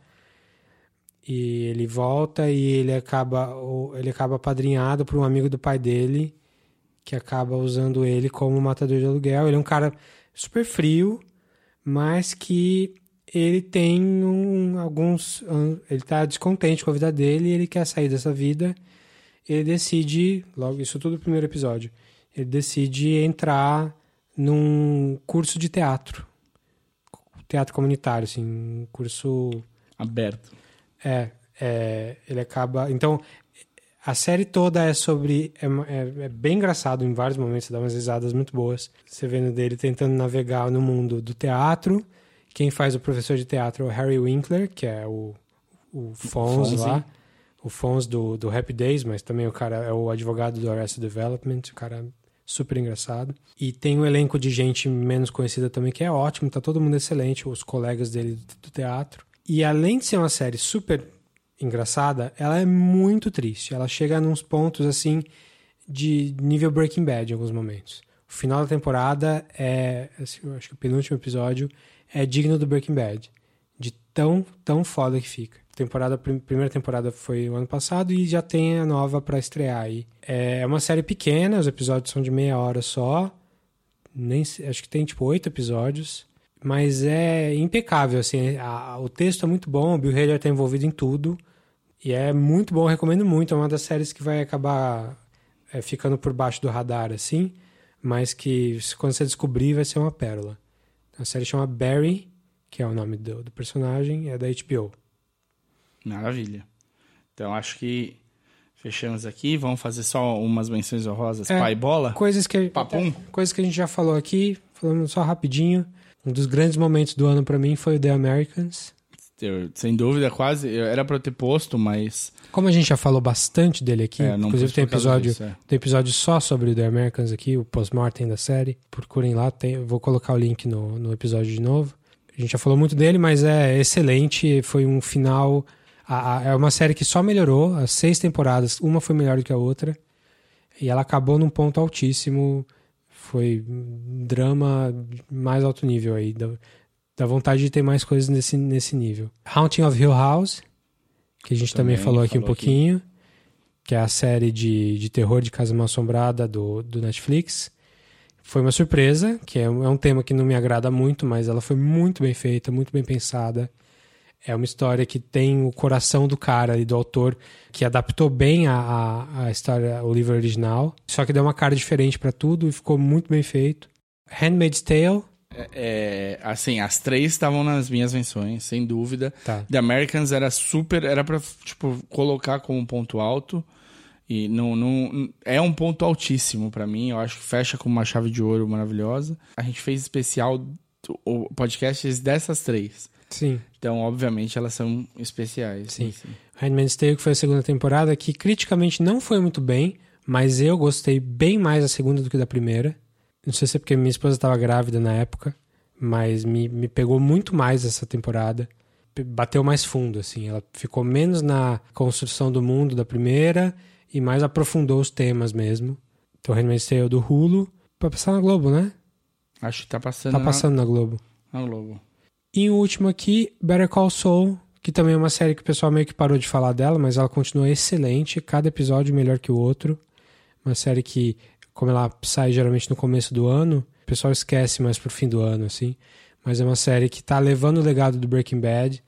E ele volta e ele acaba ele acaba apadrinhado por um amigo do pai dele que acaba usando ele como matador de aluguel. Ele é um cara super frio, mas que ele tem um, alguns. Ele está descontente com a vida dele ele quer sair dessa vida. Ele decide, logo, isso tudo no primeiro episódio, ele decide entrar num curso de teatro. Teatro comunitário, assim, um curso. Aberto. É, é, ele acaba. Então, a série toda é sobre. É, é, é, bem engraçado em vários momentos, dá umas risadas muito boas. Você vendo dele tentando navegar no mundo do teatro. Quem faz o professor de teatro é o Harry Winkler, que é o, o Fons lá. O Fons do, do Happy Days, mas também o cara é o advogado do Arrested Development, o cara super engraçado. E tem um elenco de gente menos conhecida também, que é ótimo, tá todo mundo excelente, os colegas dele do teatro. E além de ser uma série super engraçada, ela é muito triste. Ela chega nos pontos assim de nível Breaking Bad em alguns momentos. O final da temporada é, assim, acho que o penúltimo episódio é digno do Breaking Bad, de tão tão foda que fica. Temporada primeira temporada foi o ano passado e já tem a nova para estrear aí. É uma série pequena, os episódios são de meia hora só. Nem acho que tem tipo oito episódios mas é impecável, assim, a, o texto é muito bom, o Bill Hader está envolvido em tudo, e é muito bom, recomendo muito. É uma das séries que vai acabar é, ficando por baixo do radar, assim, mas que quando você descobrir vai ser uma pérola. A série chama Barry, que é o nome do, do personagem, é da HBO. Maravilha. Então acho que fechamos aqui. Vamos fazer só umas menções honrosas. É, pai bola? Coisas que, Papum. coisas que a gente já falou aqui, falando só rapidinho. Um dos grandes momentos do ano para mim foi o The Americans. Eu, sem dúvida, quase. Eu, era pra eu ter posto, mas. Como a gente já falou bastante dele aqui, é, inclusive tem episódio, disso, é. tem episódio só sobre o The Americans aqui, o post-mortem da série. Procurem lá, tem, vou colocar o link no, no episódio de novo. A gente já falou muito dele, mas é excelente. Foi um final. A, a, é uma série que só melhorou. As seis temporadas, uma foi melhor do que a outra. E ela acabou num ponto altíssimo. Foi drama mais alto nível aí. Dá vontade de ter mais coisas nesse, nesse nível. Haunting of Hill House, que a gente também, também falou aqui falou um pouquinho. Aqui. que é a série de, de terror de Casa Mal Assombrada do, do Netflix. Foi uma surpresa, que é, um- é um tema que não me agrada muito, mas ela foi muito bem feita, muito bem pensada. É uma história que tem o coração do cara e do autor, que adaptou bem a, a, a história, o livro original, só que deu uma cara diferente pra tudo e ficou muito bem feito. Handmaid's Tale, É, assim, as três estavam nas minhas menções, sem dúvida. tá. The Americans era super. Era pra, tipo, colocar como um ponto alto. E não, não, é um ponto altíssimo pra mim. Eu acho que fecha com uma chave de ouro maravilhosa. A gente fez especial podcasts dessas três. Sim. Então, obviamente, elas são especiais. Sim. Handmaid's Tale, que foi a segunda temporada, que criticamente não foi muito bem, mas eu gostei bem mais da segunda do que da primeira. Não sei se é porque minha esposa estava grávida na época, mas me, me pegou muito mais essa temporada. Bateu mais fundo, assim. Ela ficou menos na construção do mundo da primeira e mais aprofundou os temas mesmo. Então, Handmaid's Tale do Hulu, pra passar na Globo, né? Acho que tá passando, Tá passando na Globo. Na, na Globo. E o último aqui, Better Call Saul, que também é uma série que o pessoal meio que parou de falar dela, mas ela continua excelente, cada episódio melhor que o outro. Uma série que, como ela sai geralmente no começo do ano, o pessoal esquece mais pro fim do ano, assim. Mas é uma série que tá levando o legado do Breaking Bad,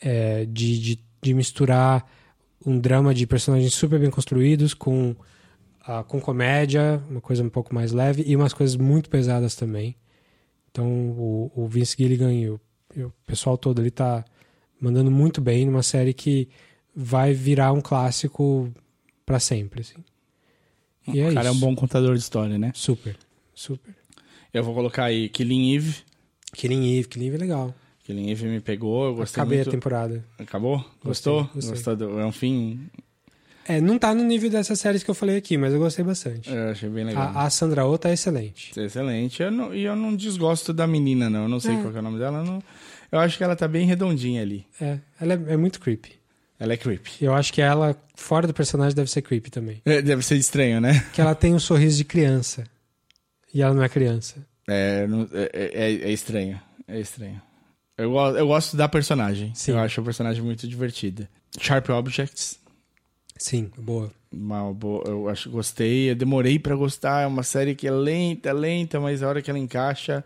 é, de, de, de misturar um drama de personagens super bem construídos com, ah, com comédia, uma coisa um pouco mais leve, e umas coisas muito pesadas também. Então o, o Vince Gilligan e o, e o pessoal todo ali tá mandando muito bem numa série que vai virar um clássico pra sempre, assim. E é o cara isso. é um bom contador de história, né? Super, super. Eu vou colocar aí Killing Eve. Killing Eve, Killing Eve é legal. Killing Eve me pegou, eu gostei Acabei muito. a temporada. Acabou? Gostou? gostei. Gostou? Do... É um fim... É, não tá no nível dessas séries que eu falei aqui, mas eu gostei bastante. Eu achei bem legal. A, a Sandra Oh tá excelente. Excelente. Eu não- E eu, não desgosto da menina, não. Eu não sei É. qual é o nome dela. eu não- Eu acho que ela tá bem redondinha ali. É, ela é, é muito creepy. Ela é creepy. Eu acho que ela, fora do personagem, deve ser creepy também. É, Deve ser estranho, né? Que ela tem um sorriso de criança. E ela não é criança. É, é, é- é estranho. É estranho. Eu, eu gosto da personagem. Sim. Eu acho a personagem muito divertida. Sharp Objects. Sim, boa. Uma boa, eu acho gostei. Eu demorei pra gostar. É uma série que é lenta, lenta, mas a hora que ela encaixa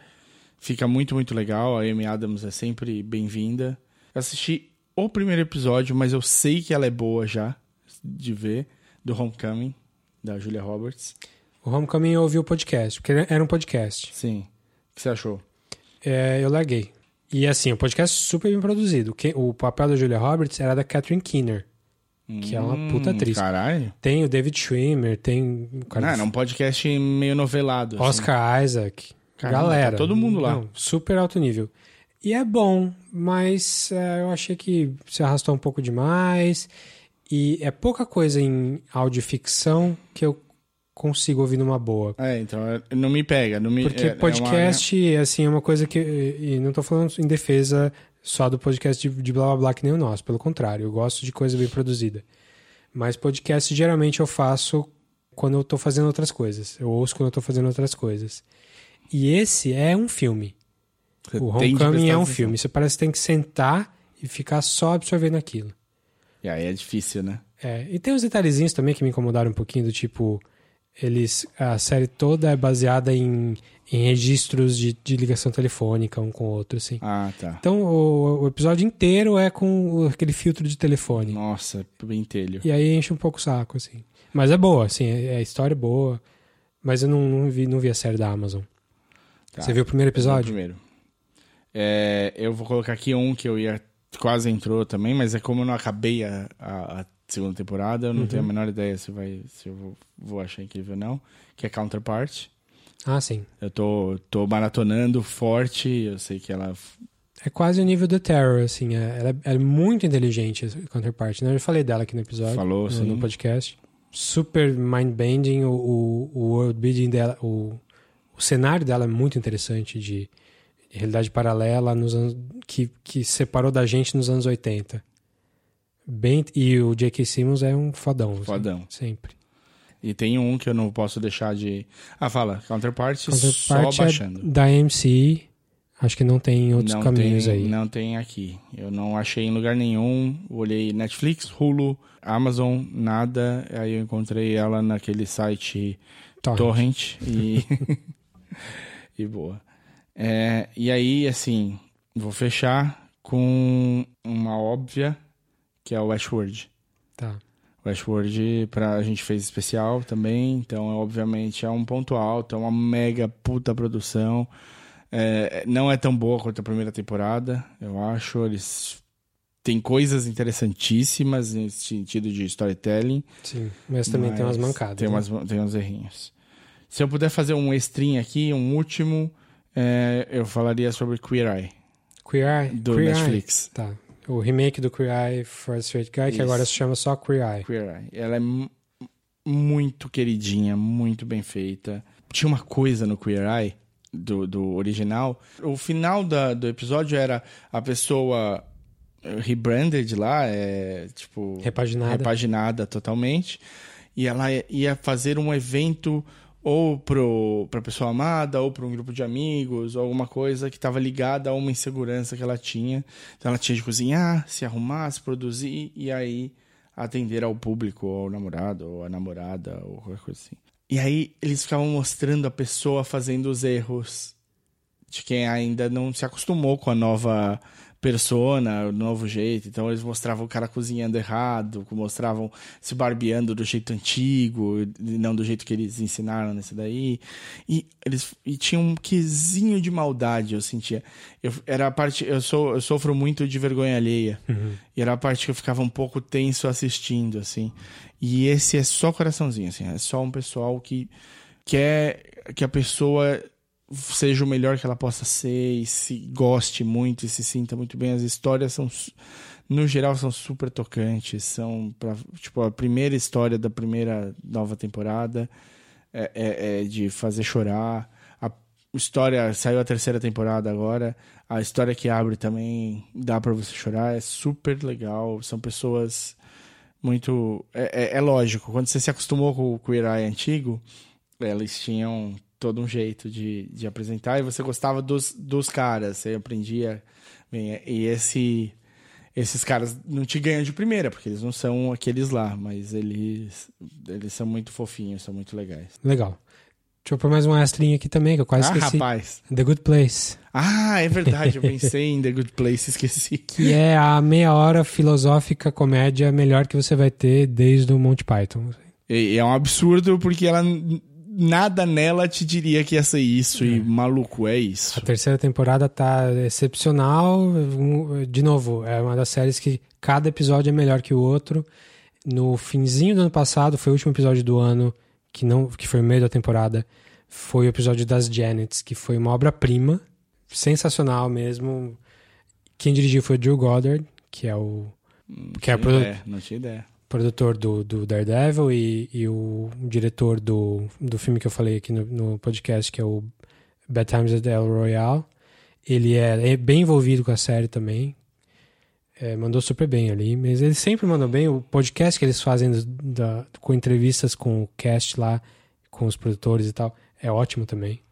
fica muito, muito legal. A Amy Adams é sempre bem-vinda. Assisti o primeiro episódio, mas eu sei que ela é boa já de ver do Homecoming da Julia Roberts. O Homecoming eu ouvi o podcast, porque era um podcast. Sim. O que você achou? É, eu larguei. E assim, o podcast super bem produzido. O papel da Julia Roberts era da Catherine Keener, que é uma puta atriz. Hum, Caralho. Tem o David Schwimmer, tem cara Não, era um podcast meio novelado. assim. Oscar Isaac. Caramba, galera. tá todo mundo lá. Não, super alto nível. E é bom, mas é, eu achei que se arrastou um pouco demais. E é pouca coisa em audioficção que eu consigo ouvir numa boa. É, então é- não me pega. Não me, Porque é- é uma- podcast, assim, é uma coisa que. E não tô falando em defesa só do podcast de, de blá blá blá que nem o nosso. Pelo contrário, eu gosto de coisa bem produzida. Mas podcast geralmente eu faço quando eu tô fazendo outras coisas. Eu ouço quando eu tô fazendo outras coisas. E esse é um filme. Você o Homecoming é um atenção. filme. Você parece que tem que sentar e ficar só absorvendo aquilo. E aí é difícil, né? É, e tem uns detalhezinhos também que me incomodaram um pouquinho, do tipo, eles. A série toda é baseada em, em registros de, de ligação telefônica um com o outro, assim. Ah, tá. Então o, o episódio inteiro é com aquele filtro de telefone. Nossa, bem telho. E aí enche um pouco o saco, assim. Mas é boa, assim, é, a história é boa. Mas eu não, não vi, não vi a série da Amazon. Tá. Você viu o primeiro vi o episódio? Primeiro. É, eu vou colocar aqui um que eu ia. Quase entrou também, mas é como eu não acabei a, a- a segunda temporada, eu não Uhum. tenho a menor ideia se, vai, se eu vou, vou achar incrível ou não. Que é Counterpart. Ah, sim. Eu tô, tô maratonando forte, eu sei que ela. É quase o nível do Terror, assim. é- ela, é, é muito inteligente, a Counterpart. Né? Eu já falei dela aqui no episódio. Falou, no, sim. no podcast. Super mind-bending, o, o, o world building dela, o, o cenário dela é muito interessante de, de realidade paralela nos anos, que, que separou da gente nos anos 80. Bem, e o J.K. Simmons é um fodão. assim, Fodão. sempre. E tem um que eu não posso deixar de. Ah, fala, Counterpart, só Counterpart é baixando. da AMC, Acho que não tem outros não caminhos tem, aí. Não tem aqui. Eu não achei em lugar nenhum. Olhei Netflix, Hulu, Amazon, nada. Aí eu encontrei ela naquele site Torrent. Torrent e, e boa. É, e aí, assim, vou fechar com uma óbvia, que é o Westworld. Tá. Westworld pra a gente fez especial também, então obviamente é um ponto alto, é uma mega puta produção. É, não é tão boa quanto a primeira temporada, eu acho. Eles têm coisas interessantíssimas nesse sentido de storytelling. Sim. Mas também tem umas mas mancadas. Tem, né? umas, tem uns errinhos. Se eu puder fazer um extrim aqui, um último, é, eu falaria sobre Queer Eye, Queer Eye. do Queer Netflix. Eye. Tá. O remake do Queer Eye for a Straight Guy, que Isso. agora se chama só Queer Eye. Queer Eye. Ela é mu- muito queridinha, muito bem feita. Tinha uma coisa no Queer Eye, do, do original. O final da, do episódio era a pessoa eh, rebranded lá, é tipo. Repaginada. repaginada totalmente. E ela ia fazer um evento ou pro, pra pessoa amada, ou para um grupo de amigos, ou alguma coisa que estava ligada a uma insegurança que ela tinha. Então ela tinha de cozinhar, se arrumar, se produzir e aí atender ao público, ou ao namorado, ou a namorada, ou qualquer coisa assim. E aí eles ficavam mostrando a pessoa fazendo os erros de quem ainda não se acostumou com a nova persona, o novo jeito. Então eles mostravam o cara cozinhando errado, mostravam se barbeando do jeito antigo, não do jeito que eles ensinaram nesse daí. E eles e tinha um quesinho de maldade, eu sentia. Eu, era a parte, eu sou eu sofro muito de vergonha alheia. E era a parte que eu ficava um pouco tenso assistindo assim. E esse é só coraçãozinho assim, é só um pessoal que quer que a pessoa seja o melhor que ela possa ser e se goste muito e se sinta muito bem. As histórias são, no geral, são super tocantes. São, pra, tipo, a primeira história da primeira nova temporada é, é- é de fazer chorar. A história, saiu a terceira temporada agora. A história que abre também dá pra você chorar. É super legal. São pessoas muito. É, é- é lógico, quando você se acostumou com o Queer Eye antigo, eles tinham todo um jeito de, de apresentar e você gostava dos, dos caras, você aprendia. Bem, e esse, esses caras não te ganham de primeira, porque eles não são aqueles lá, mas eles, eles são muito fofinhos, são muito legais. Legal. Deixa eu pôr mais um extrinho aqui também, que eu quase ah, esqueci. rapaz! The Good Place. Ah, é verdade, eu pensei em The Good Place, esqueci. Que é a meia hora filosófica comédia melhor que você vai ter desde o Monty Python. E é um absurdo porque ela nada nela te diria que ia ser isso e maluco é isso. A terceira temporada tá excepcional. De novo, é uma das séries que cada episódio é melhor que o outro. No finzinho do ano passado, foi o último episódio do ano, que não que foi o meio da temporada, foi o episódio das Janets, que foi uma obra-prima, sensacional mesmo. Quem dirigiu foi o Drew Goddard, que é o que é Não produ- não tinha ideia. Produtor do, do Daredevil e, e o diretor do, do filme que eu falei aqui no, no podcast, que é o Bad Times at El Royale. Ele é, é bem envolvido com a série também. É, mandou super bem ali, mas eles sempre mandam bem. O podcast que eles fazem da- com entrevistas com o cast lá, com os produtores e tal, é ótimo também.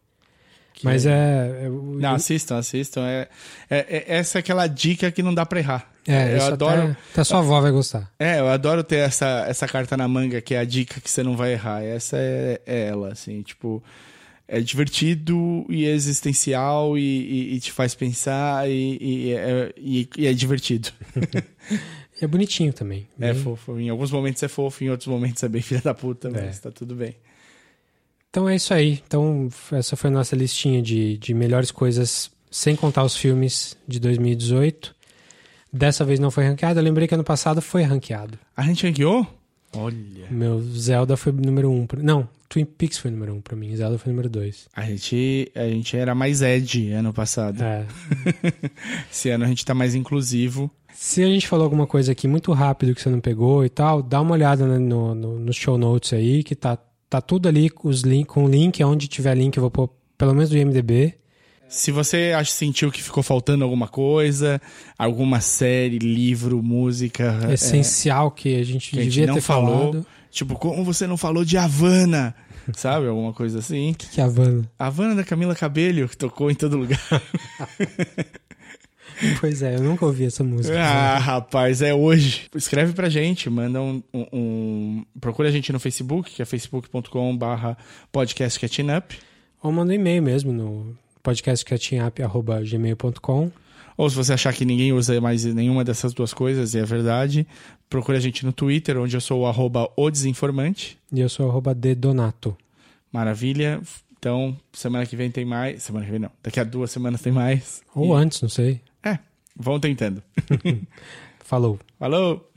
Mas é. é Não, assistam, assistam. É, é- é- essa é aquela dica que não dá pra errar. é, eu adoro. Até, até sua avó vai gostar. É, eu adoro ter essa, essa carta na manga, que é a dica que você não vai errar. Essa é, é ela, assim, tipo. É divertido e existencial e, e- e te faz pensar e, e é, é divertido. É bonitinho também. É bem- fofo. Em alguns momentos é fofo, em outros momentos é bem filha da puta, mas É. tá tudo bem. Então é isso aí. Então, essa foi a nossa listinha de, de melhores coisas, sem contar os filmes de 2018. Dessa vez não foi ranqueado. Eu lembrei que ano passado foi ranqueado. A gente ranqueou? Olha. Meu Zelda foi número um. pra- Não, Twin Peaks foi número um pra mim. Zelda foi número dois. A gente, a gente era mais Ed ano passado. É. Esse ano a gente tá mais inclusivo. Se a gente falou alguma coisa aqui muito rápido que você não pegou e tal, dá uma olhada né, no, no, nos show notes aí, que tá, tá tudo ali com, os link, com o link. Onde tiver link, eu vou pôr pelo menos do IMDB. Se você acha, sentiu que ficou faltando alguma coisa, alguma série, livro, música. é, Essencial que a gente que a gente devia não ter falou. falado. Tipo, como você não falou de Havana? sabe? Alguma coisa assim. O que, que é Havana? Havana da Camila Cabello, que tocou em todo lugar. Pois é, eu nunca ouvi essa música. Ah, rapaz, é hoje. Escreve pra gente, manda um, um, um... Procura a gente no Facebook, que é facebook.com barra podcastcatchingup. Ou manda um e-mail mesmo no podcastcatchingup.gmail.com Ou se você achar que ninguém usa mais nenhuma dessas duas coisas, e é verdade, procure a gente no Twitter, onde eu sou o arroba o desinformante. E eu sou arroba dedonato. Maravilha. Então, semana que vem tem mais. Semana que vem não. Daqui a duas semanas tem mais. Ou antes, não sei. Vão tentando. Falou. Falou!